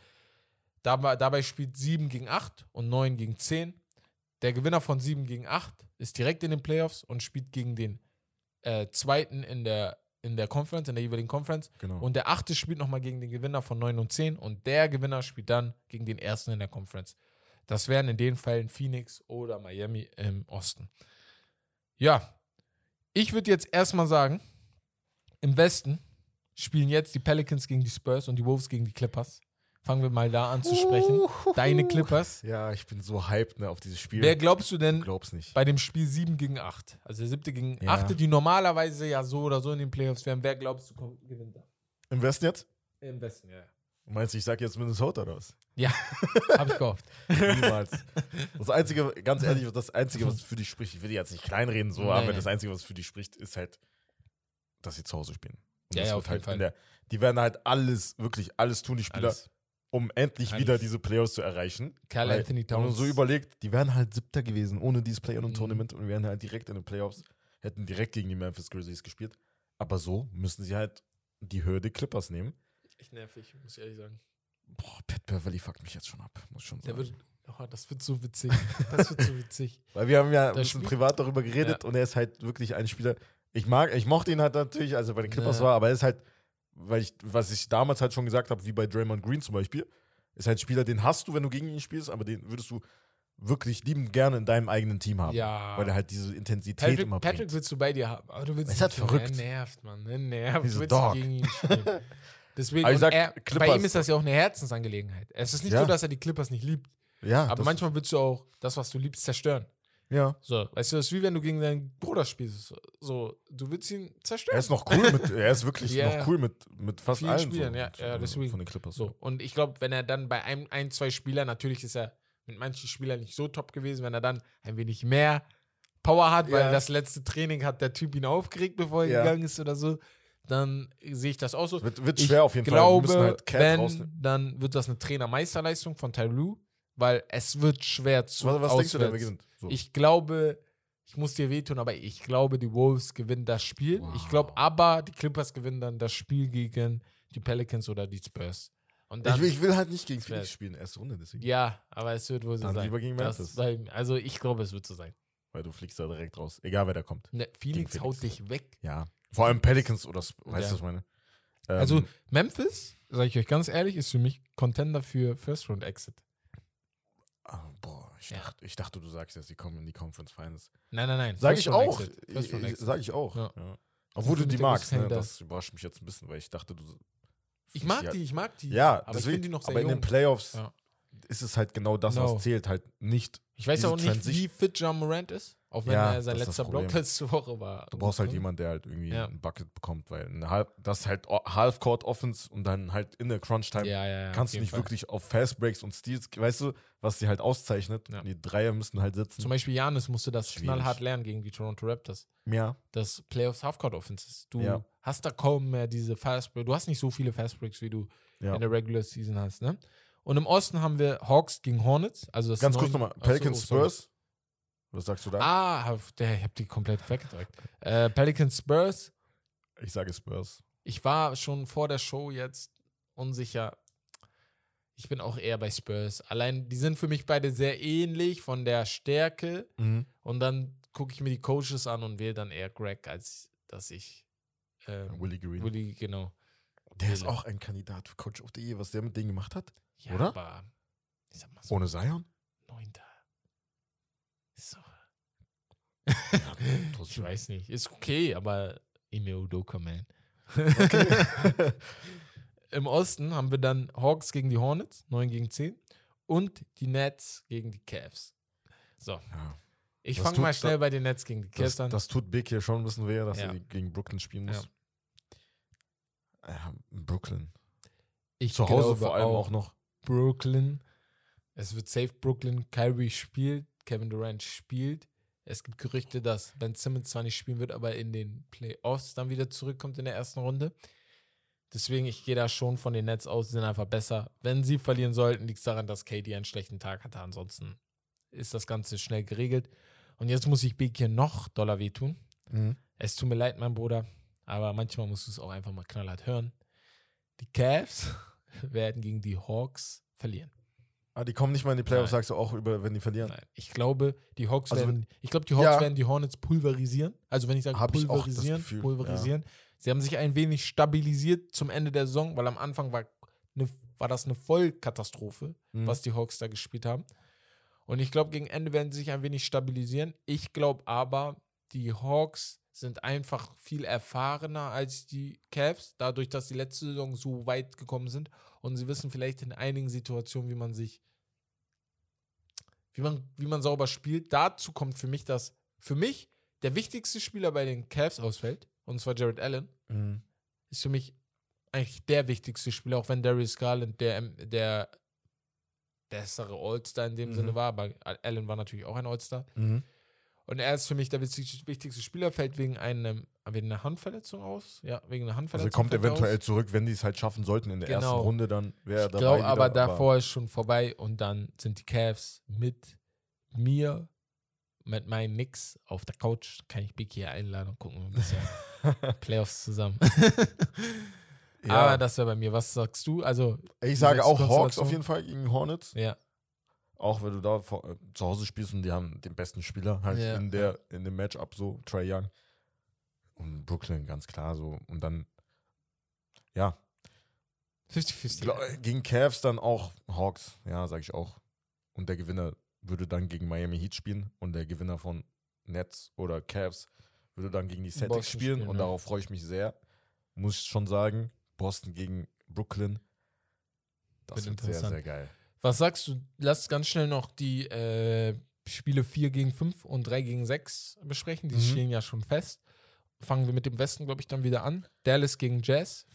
Dabei, dabei spielt 7 gegen 8 und 9 gegen 10. Der Gewinner von 7 gegen 8 ist direkt in den Playoffs und spielt gegen den äh, zweiten in der, in der Conference, in der jeweiligen Conference. Genau. Und der achte spielt nochmal gegen den Gewinner von 9 und 10 und der Gewinner spielt dann gegen den ersten in der Conference. Das wären in den Fällen Phoenix oder Miami im Osten. Ja, ich würde jetzt erstmal sagen, im Westen spielen jetzt die Pelicans gegen die Spurs und die Wolves gegen die Clippers. Fangen wir mal da an zu sprechen. Deine Clippers. Ja, ich bin so hyped ne, auf dieses Spiel. Wer glaubst du denn glaub's nicht. bei dem Spiel 7 gegen 8? Also der siebte gegen Ja. 8, die normalerweise ja so oder so in den Playoffs wären. Wer glaubst du kommt- gewinnt da? Im Westen jetzt? Im Westen, ja. Meinst du, ich sag jetzt Minnesota oder was? Ja, habe ich gehofft. Niemals. Das Einzige, ganz ehrlich, das Einzige, was für dich spricht, ich will jetzt nicht kleinreden, so, Nee, aber das Einzige, was für dich spricht, ist halt, dass sie zu Hause spielen. Und Ja, ja, auf jeden halt Fall. in der, die werden halt alles, wirklich alles tun, die Spieler, Alles. um endlich Alles. wieder diese Playoffs zu erreichen. Carl Anthony Wenn man Towns. so überlegt, die wären halt Siebter gewesen, ohne dieses Play- und Mhm. Tournament und wären halt direkt in den Playoffs, hätten direkt gegen die Memphis Grizzlies gespielt. Aber so müssen sie halt die Hürde Clippers nehmen. Echt nervig, muss ich ehrlich sagen. Boah, Pat Beverly fuckt mich jetzt schon ab, muss schon Der sagen. wird, oh, das wird so witzig. Das wird so witzig. Weil wir haben ja ein bisschen privat darüber geredet und er ist halt wirklich ein Spieler. Ich mag, ich mochte ihn halt natürlich, als er bei den Clippers Ja. war, aber er ist halt, weil ich, was ich damals halt schon gesagt habe, wie bei Draymond Green zum Beispiel, ist halt ein Spieler, den hast du, wenn du gegen ihn spielst, aber den würdest du wirklich liebend gerne in deinem eigenen Team haben. Ja. Weil er halt diese Intensität Patrick, immer Patrick bringt. willst du bei dir haben, aber du willst ist halt verrückt. Er nervt, Mann. Er nervt. He's Du willst dog. gegen ihn spielen. Deswegen, Aber ich sag, er, bei ihm ist das ja auch eine Herzensangelegenheit. Es ist nicht Ja. so, dass er die Clippers nicht liebt, Ja, aber manchmal willst du auch das, was du liebst, zerstören. Ja. So, weißt du, das ist wie wenn du gegen deinen Bruder spielst. So, du willst ihn zerstören. Er ist noch cool mit, er ist wirklich Ja, noch cool mit, mit fast allen Spielern, so, ja, ja, deswegen. von den Clippers. So, und ich glaube, wenn er dann bei ein, ein, zwei Spielern, natürlich ist er mit manchen Spielern nicht so top gewesen, wenn er dann ein wenig mehr Power hat, weil Ja. das letzte Training hat der Typ ihn aufgeregt, bevor er Ja. gegangen ist oder so, dann sehe ich das auch so. Wird, wird Ich schwer auf jeden glaube, Fall. Wir müssen halt wenn, rausnehmen. dann wird das eine Trainermeisterleistung von Tyloo, weil es wird schwer zu Was, was denkst du, gewinnt? So. Ich glaube, ich muss dir wehtun, aber ich glaube, die Wolves gewinnen das Spiel. Ich glaube aber, die Clippers gewinnen dann das Spiel gegen die Pelicans oder die Spurs. Und dann, ich, will, ich will halt nicht gegen Phoenix spielen, erste Runde, deswegen. ja, aber es wird wohl so Dann sein. lieber gegen Memphis. also ich glaube, es wird so sein. Weil du fliegst da direkt raus. Egal wer da kommt. Ne, Phoenix, Phoenix. haut dich weg. Ja. Vor allem Pelicans oder Sp- weißt du, Ja. was ich meine? Ähm, Also Memphis, sage ich euch ganz ehrlich, ist für mich Contender für First Round Exit. Ah, boah, ich, Ja. dachte, ich dachte, du sagst jetzt, die kommen in die Conference Finals. Nein, nein, nein. Sag ich auch. Sag ich auch. Ja. Ja. Obwohl du die magst, ne? Das überrascht mich jetzt ein bisschen, weil ich dachte, du. Ich mag ja, die, ich mag die. Ja, aber deswegen, die noch sehr aber in den jung. Playoffs Ja. ist es halt genau das, No. was zählt, halt nicht. Ich weiß diese auch nicht, Transition- wie fit John Morant ist. Auch wenn Ja, er sein ist letzter Block letzte Woche war. Du brauchst halt gut. jemanden, der halt irgendwie Ja. ein Bucket bekommt, weil halb, das ist halt Half-Court-Offense und dann halt in der Crunch-Time Ja, ja, kannst du nicht Fall. wirklich auf Fast Breaks und Steals, weißt du, was sie halt auszeichnet. Die Dreier müssen halt sitzen. Zum Beispiel Janis musste das Schwierig. knallhart lernen gegen die Toronto Raptors. ja. Das Playoffs Halfcourt Offenses. Du hast da kaum mehr diese Fast Breaks. Du hast nicht so viele Fast Breaks, wie du in der Regular Season hast, ne? Und im Osten haben wir Hawks gegen Hornets. Also das Ganz kurz nochmal, Pelicans oh. Spurs. Was sagst du da? Ah, hab- der, ich habe die komplett weggedrückt. äh, Pelicans Spurs. Ich sage Spurs. Ich war schon vor der Show jetzt unsicher. Ich bin auch eher bei Spurs. Allein, die sind für mich beide sehr ähnlich von der Stärke. Mhm. Und dann gucke ich mir die Coaches an und wähle dann eher Greg, als dass ich ähm, Willie Green. Willi, genau. der ist auch ein Kandidat für Coach of the Year, was der mit denen gemacht hat. Ja, Oder? aber so, Ohne Zion? neunter. So. trotzdem. ich weiß nicht. Ist okay, aber Ime Udoka, man. Im Osten haben wir dann Hawks gegen die Hornets, 9 gegen 10. Und die Nets gegen die Cavs. So, Ja. ich fange mal schnell bei den Nets gegen die Cavs Das, an. das tut Big hier schon ein bisschen weh, dass Ja. er gegen Brooklyn spielen muss. Ja. Brooklyn. ich Zu Hause glaube vor allem auch noch. Brooklyn. Es wird safe Brooklyn. Kyrie spielt, Kevin Durant spielt. Es gibt Gerüchte, dass Ben Simmons zwar nicht spielen wird, aber in den Playoffs dann wieder zurückkommt in der ersten Runde. Deswegen, ich gehe da schon von den Nets aus, sie sind einfach besser. Wenn sie verlieren sollten, liegt es daran, dass KD einen schlechten Tag hatte. Ansonsten ist das Ganze schnell geregelt. Und jetzt muss ich Big hier noch doller wehtun. Mhm. Es tut mir leid, mein Bruder, aber manchmal musst du es auch einfach mal knallhart hören. Die Cavs werden gegen die Hawks verlieren. Ah, die kommen nicht mal in die Playoffs, Nein. sagst du auch, über, wenn die verlieren. Nein, ich glaube, die Hawks Also werden, ich glaube, die Hawks ja. werden die Hornets pulverisieren. Also wenn ich sage Hab ich pulverisieren, Gefühl, pulverisieren. Sie haben sich ein wenig stabilisiert zum Ende der Saison, weil am Anfang war, eine, war das eine Vollkatastrophe, Mhm. was die Hawks da gespielt haben. Und ich glaube, gegen Ende werden sie sich ein wenig stabilisieren. Ich glaube aber, die Hawks sind einfach viel erfahrener als die Cavs, dadurch, dass die letzte Saison so weit gekommen sind. Und sie wissen vielleicht in einigen Situationen, wie man sich, wie man, wie man sauber spielt. Dazu kommt für mich, dass für mich der wichtigste Spieler bei den Cavs ausfällt, und zwar Jared Allen Mhm. ist für mich eigentlich der wichtigste Spieler, auch wenn Darius Garland der, der bessere All-Star in dem Mhm. Sinne war, aber Allen war natürlich auch ein All-Star. Mhm. Und er ist für mich der wichtigste, wichtigste Spieler, fällt wegen, einem, wegen einer Handverletzung aus. Ja, wegen einer Also Handverletzung. er kommt eventuell aus. zurück, wenn die es halt schaffen sollten in der ersten Genau. Runde, dann wäre er Ich dabei. glaube wieder, aber davor ist schon vorbei und dann sind die Cavs mit mir, mit meinen Knicks auf der Couch. Kann ich Big hier einladen und gucken wir ein bisschen Playoffs zusammen. ja, Aber das wäre bei mir. Was sagst du? Also, ich sage auch Hawks auf jeden Fall gegen Hornets. ja. Auch wenn du da vor, äh, zu Hause spielst und die haben den besten Spieler halt Ja. in, der, in dem Matchup, so Trey Young. Und Brooklyn, ganz klar so. Und dann, ja, 50-50. Gla- gegen Cavs dann auch Hawks, ja, sage ich auch. Und der Gewinner würde dann gegen Miami Heat spielen und der Gewinner von Nets oder Cavs würde dann gegen die Celtics spielen, spielen, und ja. darauf freue ich mich sehr. Muss ich schon sagen, Boston gegen Brooklyn, das Wird sehr, interessant. sehr geil. Was sagst du? Lass ganz schnell noch die äh, Spiele 4 gegen 5 und 3 gegen 6 besprechen. Die Mhm. stehen ja schon fest. Fangen wir mit dem Westen, glaube ich, dann wieder an. Dallas gegen Jazz.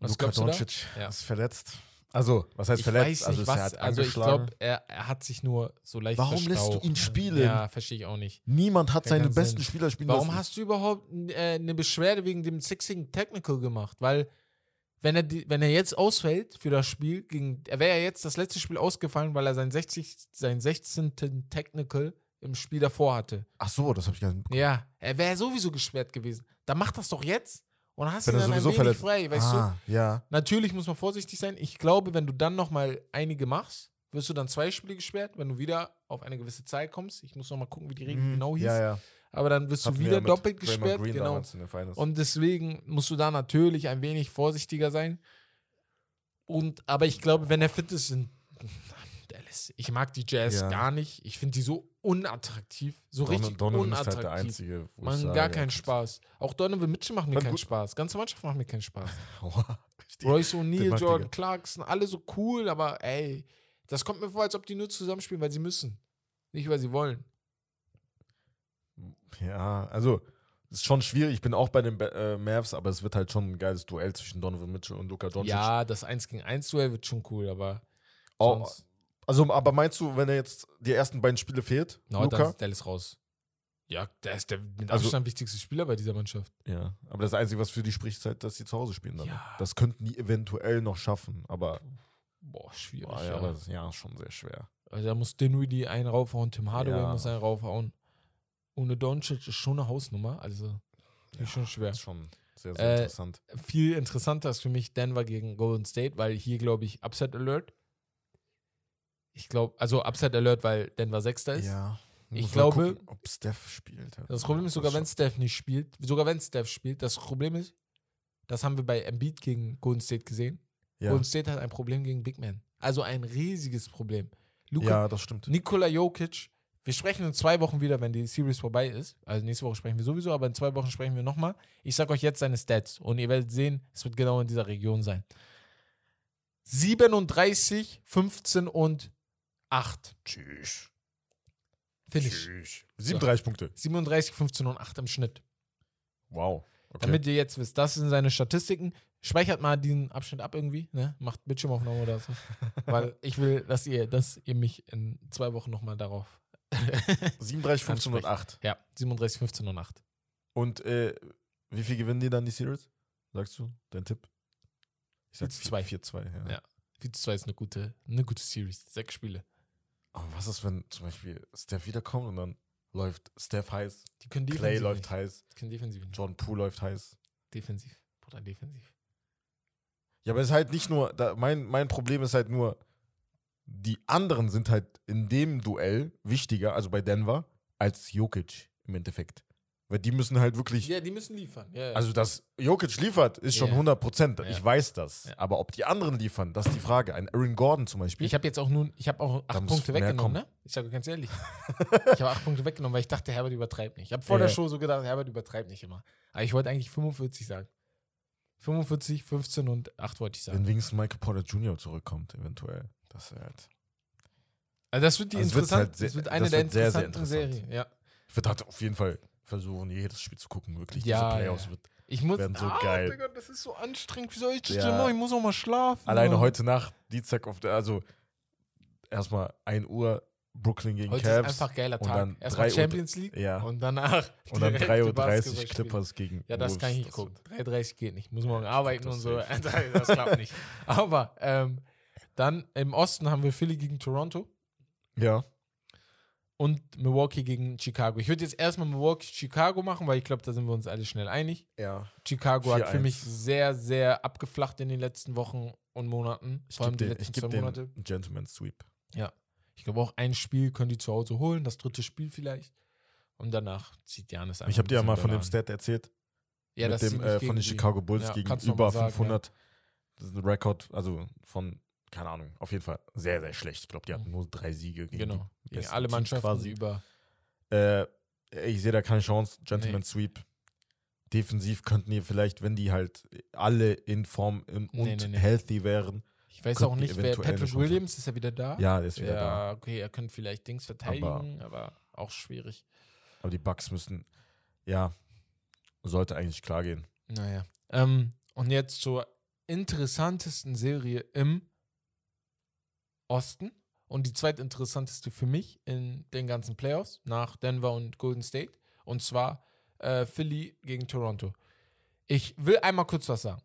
Was Luka da? Doncic Ja. ist verletzt. Also, was heißt Ich verletzt? also, er was. halt Also, ich glaube, er, er hat sich nur so leicht Warum lässt du ihn ne? spielen? Ja, verstehe ich auch nicht. Niemand hat Kein seine besten Sinn. Spieler spielen Warum lassen. hast du überhaupt äh, eine Beschwerde wegen dem Sixing Technical gemacht? Weil, wenn er, die, wenn er jetzt ausfällt für das Spiel, gegen, er wäre ja jetzt das letzte Spiel ausgefallen, weil er sein, 60, sein 16. Technical im Spiel davor hatte. Ach so, das habe ich gar nicht mitbekommen. Ja, er wäre sowieso gesperrt gewesen. Dann mach das doch jetzt und hast ihn dann ein wenig verletzt frei, weißt du? ah, ja. Natürlich muss man vorsichtig sein. Ich glaube, wenn du dann noch mal einige machst, wirst du dann zwei Spiele gesperrt, wenn du wieder auf eine gewisse Zeit kommst. Ich muss noch mal gucken, wie die Regel Mhm. genau hieß. Ja, ja. Aber dann wirst Hatten du wieder ja doppelt gesperrt. Green Genau. Und deswegen musst du da natürlich ein wenig vorsichtiger sein. Und, aber ich glaube, wenn er fit ist, sind. Ich mag die Jazz Ja. gar nicht. Ich finde die so unattraktiv. So richtig Donovan ist unattraktiv. halt der Einzige, wo Machen gar keinen. Spaß. Auch Donovan Mitchell macht mir keinen. Spaß. Ganze Mannschaft macht mir keinen Spaß. Royce O'Neal, mag Jordan. Clarkson, alle so cool, aber ey, das kommt mir vor, als ob die nur zusammenspielen, weil sie müssen. Nicht, weil sie wollen. Ja, also ist schon schwierig. Ich bin auch bei den äh, Mavs, aber es wird halt schon ein geiles Duell zwischen Donovan Mitchell und Luka Doncic. Ja, das 1 gegen 1 Duell wird schon cool, aber Auch, sonst, also, aber meinst du, wenn er jetzt die ersten beiden Spiele fehlt, no, dann Luka? ist Dallas raus. Ja, der ist der mit Also- Abstand wichtigste Spieler bei dieser Mannschaft. Ja, aber das Einzige, was für die spricht, ist halt, dass sie zu Hause spielen. Dann. Ja. Das könnten die eventuell noch schaffen, aber, Boah, schwierig. boah, ja, ja. aber das, ja, ist schon sehr schwer. Also da muss Dinwiddie einen raufhauen, Tim Hardaway Ja. muss einen raufhauen. Ohne Doncic ist schon eine Hausnummer, also ist schon schwer. Das ist schon sehr, sehr Äh, interessant. Viel interessanter ist für mich Denver gegen Golden State, weil hier glaube ich Upset Alert. Ich glaube, also Upset Alert, weil Denver Sechster ist. Ja. ich glaube- gucken, ob Steph spielt. Das Problem ist sogar, wenn Steph nicht spielt, sogar wenn Steph spielt, das Problem ist, das haben wir bei Embiid gegen Golden State gesehen. Ja. Golden State hat ein Problem gegen Big Man. Also ein riesiges Problem. Luka, ja, das stimmt. Nikola Jokic, wir sprechen in zwei Wochen wieder, wenn die Series vorbei ist. Also nächste Woche sprechen wir sowieso, aber in zwei Wochen sprechen wir nochmal. Ich sag euch jetzt seine Stats und ihr werdet sehen, es wird genau in dieser Region sein. 37, 15 und 8. Tschüss. Finish. Tschüss. 37 Punkte. 37, 15 und 8 im Schnitt. Wow. Okay. Damit ihr jetzt wisst, das sind seine Statistiken. Speichert mal diesen Abschnitt ab irgendwie, ne? Macht Bildschirmaufnahme oder so. Weil ich will, dass ihr, dass ihr mich in zwei Wochen nochmal darauf. 37, 15 und 8. ja, 37, 15 und 8. Und äh, wie viel gewinnen die dann die Series? Sagst du? Dein Tipp? Ich sag 4-2. 4-2. Ja. Ja. 4-2 ist eine gute, eine gute Series. Sechs Spiele. Aber was ist, wenn zum Beispiel Steph wiederkommt und dann läuft Steph heiß, Die können Clay defensiv läuft nicht. heiß, Die können defensiv nicht. Jordan Poole läuft heiß. Defensiv. Bruder, defensiv. Ja, aber es ist halt nicht nur, da, mein, mein Problem ist halt nur, die anderen sind halt in dem Duell wichtiger, also bei Denver, als Jokic im Endeffekt. Weil die müssen halt wirklich, Ja, die müssen liefern. Ja, ja. also dass Jokic liefert, ist schon Ja. 100 Prozent. Ich weiß das. Aber ob die anderen liefern, das ist die Frage. Ein Aaron Gordon zum Beispiel. ich habe jetzt auch nun, ich habe auch acht Punkte weggenommen, ne? Ich sage ganz ehrlich. ich habe acht Punkte weggenommen, weil ich dachte, Herbert übertreibt nicht. Ich habe vor der Show so gedacht, Herbert übertreibt nicht immer. Aber ich wollte eigentlich 45 sagen. 45, 15 und 8 wollte ich sagen. Wenn wenigstens Michael Porter Jr. zurückkommt, eventuell. Das wäre halt. Also das wird die Also es wird interessant, halt sehr- das wird eine das der wird sehr, sehr interessanten interessant. Serien. Ja. Ich würde halt auf jeden Fall versuchen, jedes Spiel zu gucken, wirklich. Ja, Diese Playoffs ja. wird. Ich muss, Werden so ah, geil. Digga, das ist so anstrengend. Wie soll ich das Ja. denn machen? Ich muss auch mal schlafen. Alleine Mann. heute Nacht, Dienstag auf der, also erstmal 1 Uhr Brooklyn gegen Heute Cavs. ist einfach geiler und Tag. dann Erstmal 3 Uhr- Champions League Ja. und danach Und dann direkt 3.30 die Uhr. Clippers gegen. Ja, das Wolves. kann ich nicht gucken. 3,30 geht nicht. Muss morgen arbeiten das und so. Das klappt nicht. Aber ähm, dann im Osten haben wir Philly gegen Toronto Ja. Und Milwaukee gegen Chicago. Ich würde jetzt erstmal Milwaukee-Chicago machen, weil ich glaube, da sind wir uns alle schnell einig. Ja. Chicago hat für 4-1. mich sehr, sehr abgeflacht in den letzten Wochen und Monaten. Ich Vor allem die letzten zwei Monate. Gentleman Sweep. Ich glaube auch ein Spiel können die zu Hause holen, das dritte Spiel vielleicht. Und danach zieht Janis einfach. Ich habe dir ja mal von dem. Stat erzählt. ja, mit sie dem, äh, von den Chicago Bulls Ja, gegen über sagen, 500. Das ist ein Rekord, also von, keine Ahnung, auf jeden Fall sehr, sehr schlecht. Ich glaube, die hatten nur drei Siege gegen Genau. Gegen alle Mannschaften quasi. über. Äh, ich sehe da keine Chance. Gentleman Nee. Sweep. Defensiv könnten die vielleicht, wenn die halt alle in Form und Nee, nee, healthy wären. Ich weiß auch nicht, wer Patrick Williams ist ja wieder da. Ja, der ist wieder ja, okay, er könnte vielleicht Dings verteidigen, aber, auch schwierig. da. Aber die Bucks müssen, ja, sollte eigentlich klar gehen. Naja. Ähm, und jetzt zur interessantesten Serie im Osten und die zweitinteressanteste für mich in den ganzen Playoffs nach Denver und Golden State. Und zwar äh, Philly gegen Toronto. Ich will einmal kurz was sagen.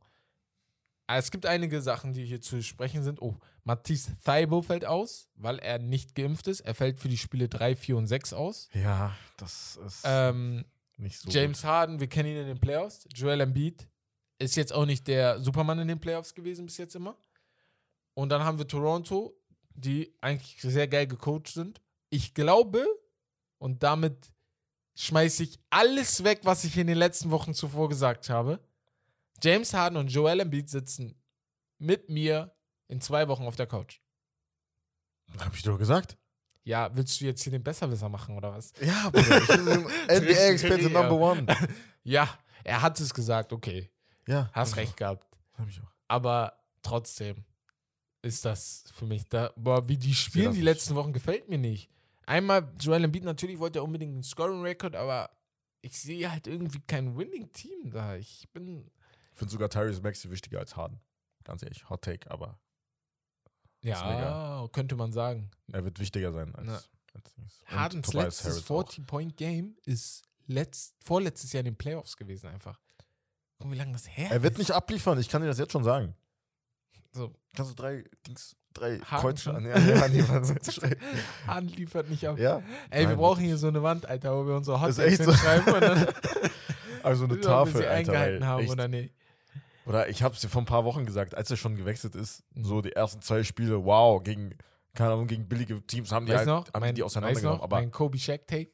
Es gibt einige Sachen, die hier zu sprechen sind. Oh, Matisse Thaibo fällt aus, weil er nicht geimpft ist. Er fällt für die Spiele 3, 4 und 6 aus. Ja, das ist Ähm, nicht so. James Harden, wir kennen ihn in den Playoffs. Joel Embiid ist jetzt auch nicht der Supermann in den Playoffs gewesen bis jetzt immer. Und dann haben wir Toronto, die eigentlich sehr geil gecoacht sind. Ich glaube, und damit schmeiße ich alles weg, was ich in den letzten Wochen zuvor gesagt habe. James Harden und Joel Embiid sitzen mit mir in zwei Wochen auf der Couch. Hab ich doch gesagt. Ja, willst du jetzt hier den Besserwisser machen oder was? Ja, Bruder. NBA-Experte. Number One. Ja, er hat es gesagt, okay. Ja. Hast recht gehabt. auch. Hab ich auch. Aber trotzdem ist das für mich da. Boah, wie die spielen die letzten Wochen gefällt mir nicht. Einmal, Joel Embiid, natürlich wollte er unbedingt einen Scoring-Record, aber ich sehe halt irgendwie kein Winning-Team da. Ich bin. Ich finde sogar Tyrese Maxey wichtiger als Harden. Ganz ehrlich, Hot Take, aber Ja, könnte man sagen. er wird wichtiger sein als, Na. als Hardens letztes Harris auch. 40-Point-Game ist letzt, vorletztes Jahr in den Playoffs gewesen, einfach. Guck, wie lange das her Er wird ist. nicht abliefern, ich kann dir das jetzt schon sagen. So, Kannst du drei Dings, drei Haken Kreuz schon? an? Ja, ja, nee, Mann. Hand liefert nicht ab. ja. Ey, wir Nein, brauchen hier so eine Wand, Alter, wo wir unsere Hottakes echt so. hinschreiben und dann Also eine ob wir Tafel, sie Alter. eingehalten haben echt, oder nicht. Oder ich habe es dir vor ein paar Wochen gesagt, als er schon gewechselt ist, so die ersten zwei Spiele, wow, gegen, keine Ahnung, gegen billige Teams haben die, Weißt halt, noch, haben mein, die auseinandergenommen. noch, aber mein Kobe Shaq Take.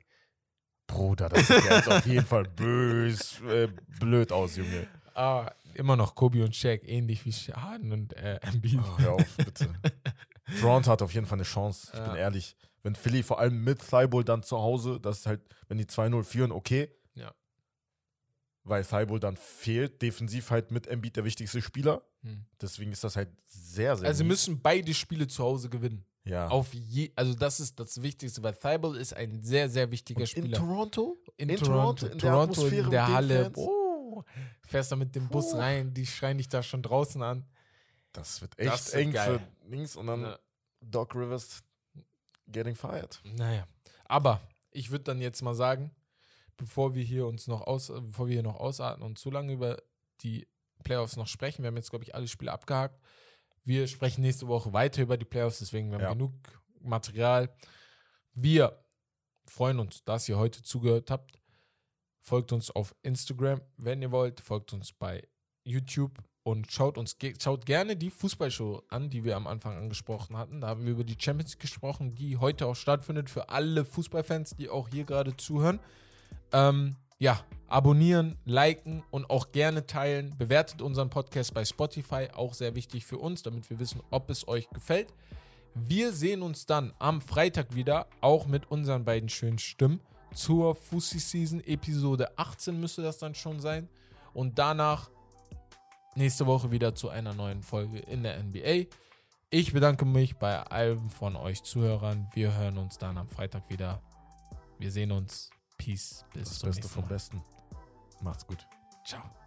Bruder, das sieht ja jetzt auf jeden Fall bös, äh, blöd aus, Junge. Ah, immer noch Kobe und Shaq, ähnlich wie Harden und äh, Embiid. Oh, hör auf, bitte. Toronto hat auf jeden Fall eine Chance, ich Ja. bin ehrlich. Wenn Philly vor allem mit Thibault dann zu Hause, das ist halt, wenn die 2-0 führen, okay. Ja. Weil Thibault dann fehlt, defensiv halt mit Embiid der wichtigste Spieler. Hm. Deswegen ist das halt sehr, sehr Also mies. müssen beide Spiele zu Hause gewinnen. ja. Auf je, also das ist das Wichtigste, weil Thibault ist ein sehr, sehr wichtiger in Spieler. Toronto? in, in Toronto, Toronto, in der Toronto Atmosphäre in der Halle. Oh, fährst da mit dem Bus Oh. rein, die schreien dich da schon draußen an. Das wird echt Das eng geil. für links und dann Ja. Doc Rivers getting fired. Naja, aber ich würde dann jetzt mal sagen, bevor wir hier uns noch aus, bevor wir hier noch ausatmen und zu lange über die Playoffs noch sprechen, wir haben jetzt, glaube ich, alle Spiele abgehakt. Wir sprechen nächste Woche weiter über die Playoffs, deswegen wir haben Ja. genug Material. Wir freuen uns, dass ihr heute zugehört habt. Folgt uns auf Instagram, wenn ihr wollt. Folgt uns bei YouTube und schaut uns schaut gerne die Fußballshow an, die wir am Anfang angesprochen hatten. Da haben wir über die Champions gesprochen, die heute auch stattfindet für alle Fußballfans, die auch hier gerade zuhören. Ähm, ja, abonnieren, liken und auch gerne teilen. Bewertet unseren Podcast bei Spotify, auch sehr wichtig für uns, damit wir wissen, ob es euch gefällt. Wir sehen uns dann am Freitag wieder, auch mit unseren beiden schönen Stimmen, zur Fussi Season Episode 18 müsste das dann schon sein. Und danach nächste Woche wieder zu einer neuen Folge in der NBA. Ich bedanke mich bei allen von euch Zuhörern. Wir hören uns dann am Freitag wieder. Wir sehen uns. Peace. Bis Das zum Beste nächsten vom Mal. Besten. Macht's gut. Ciao.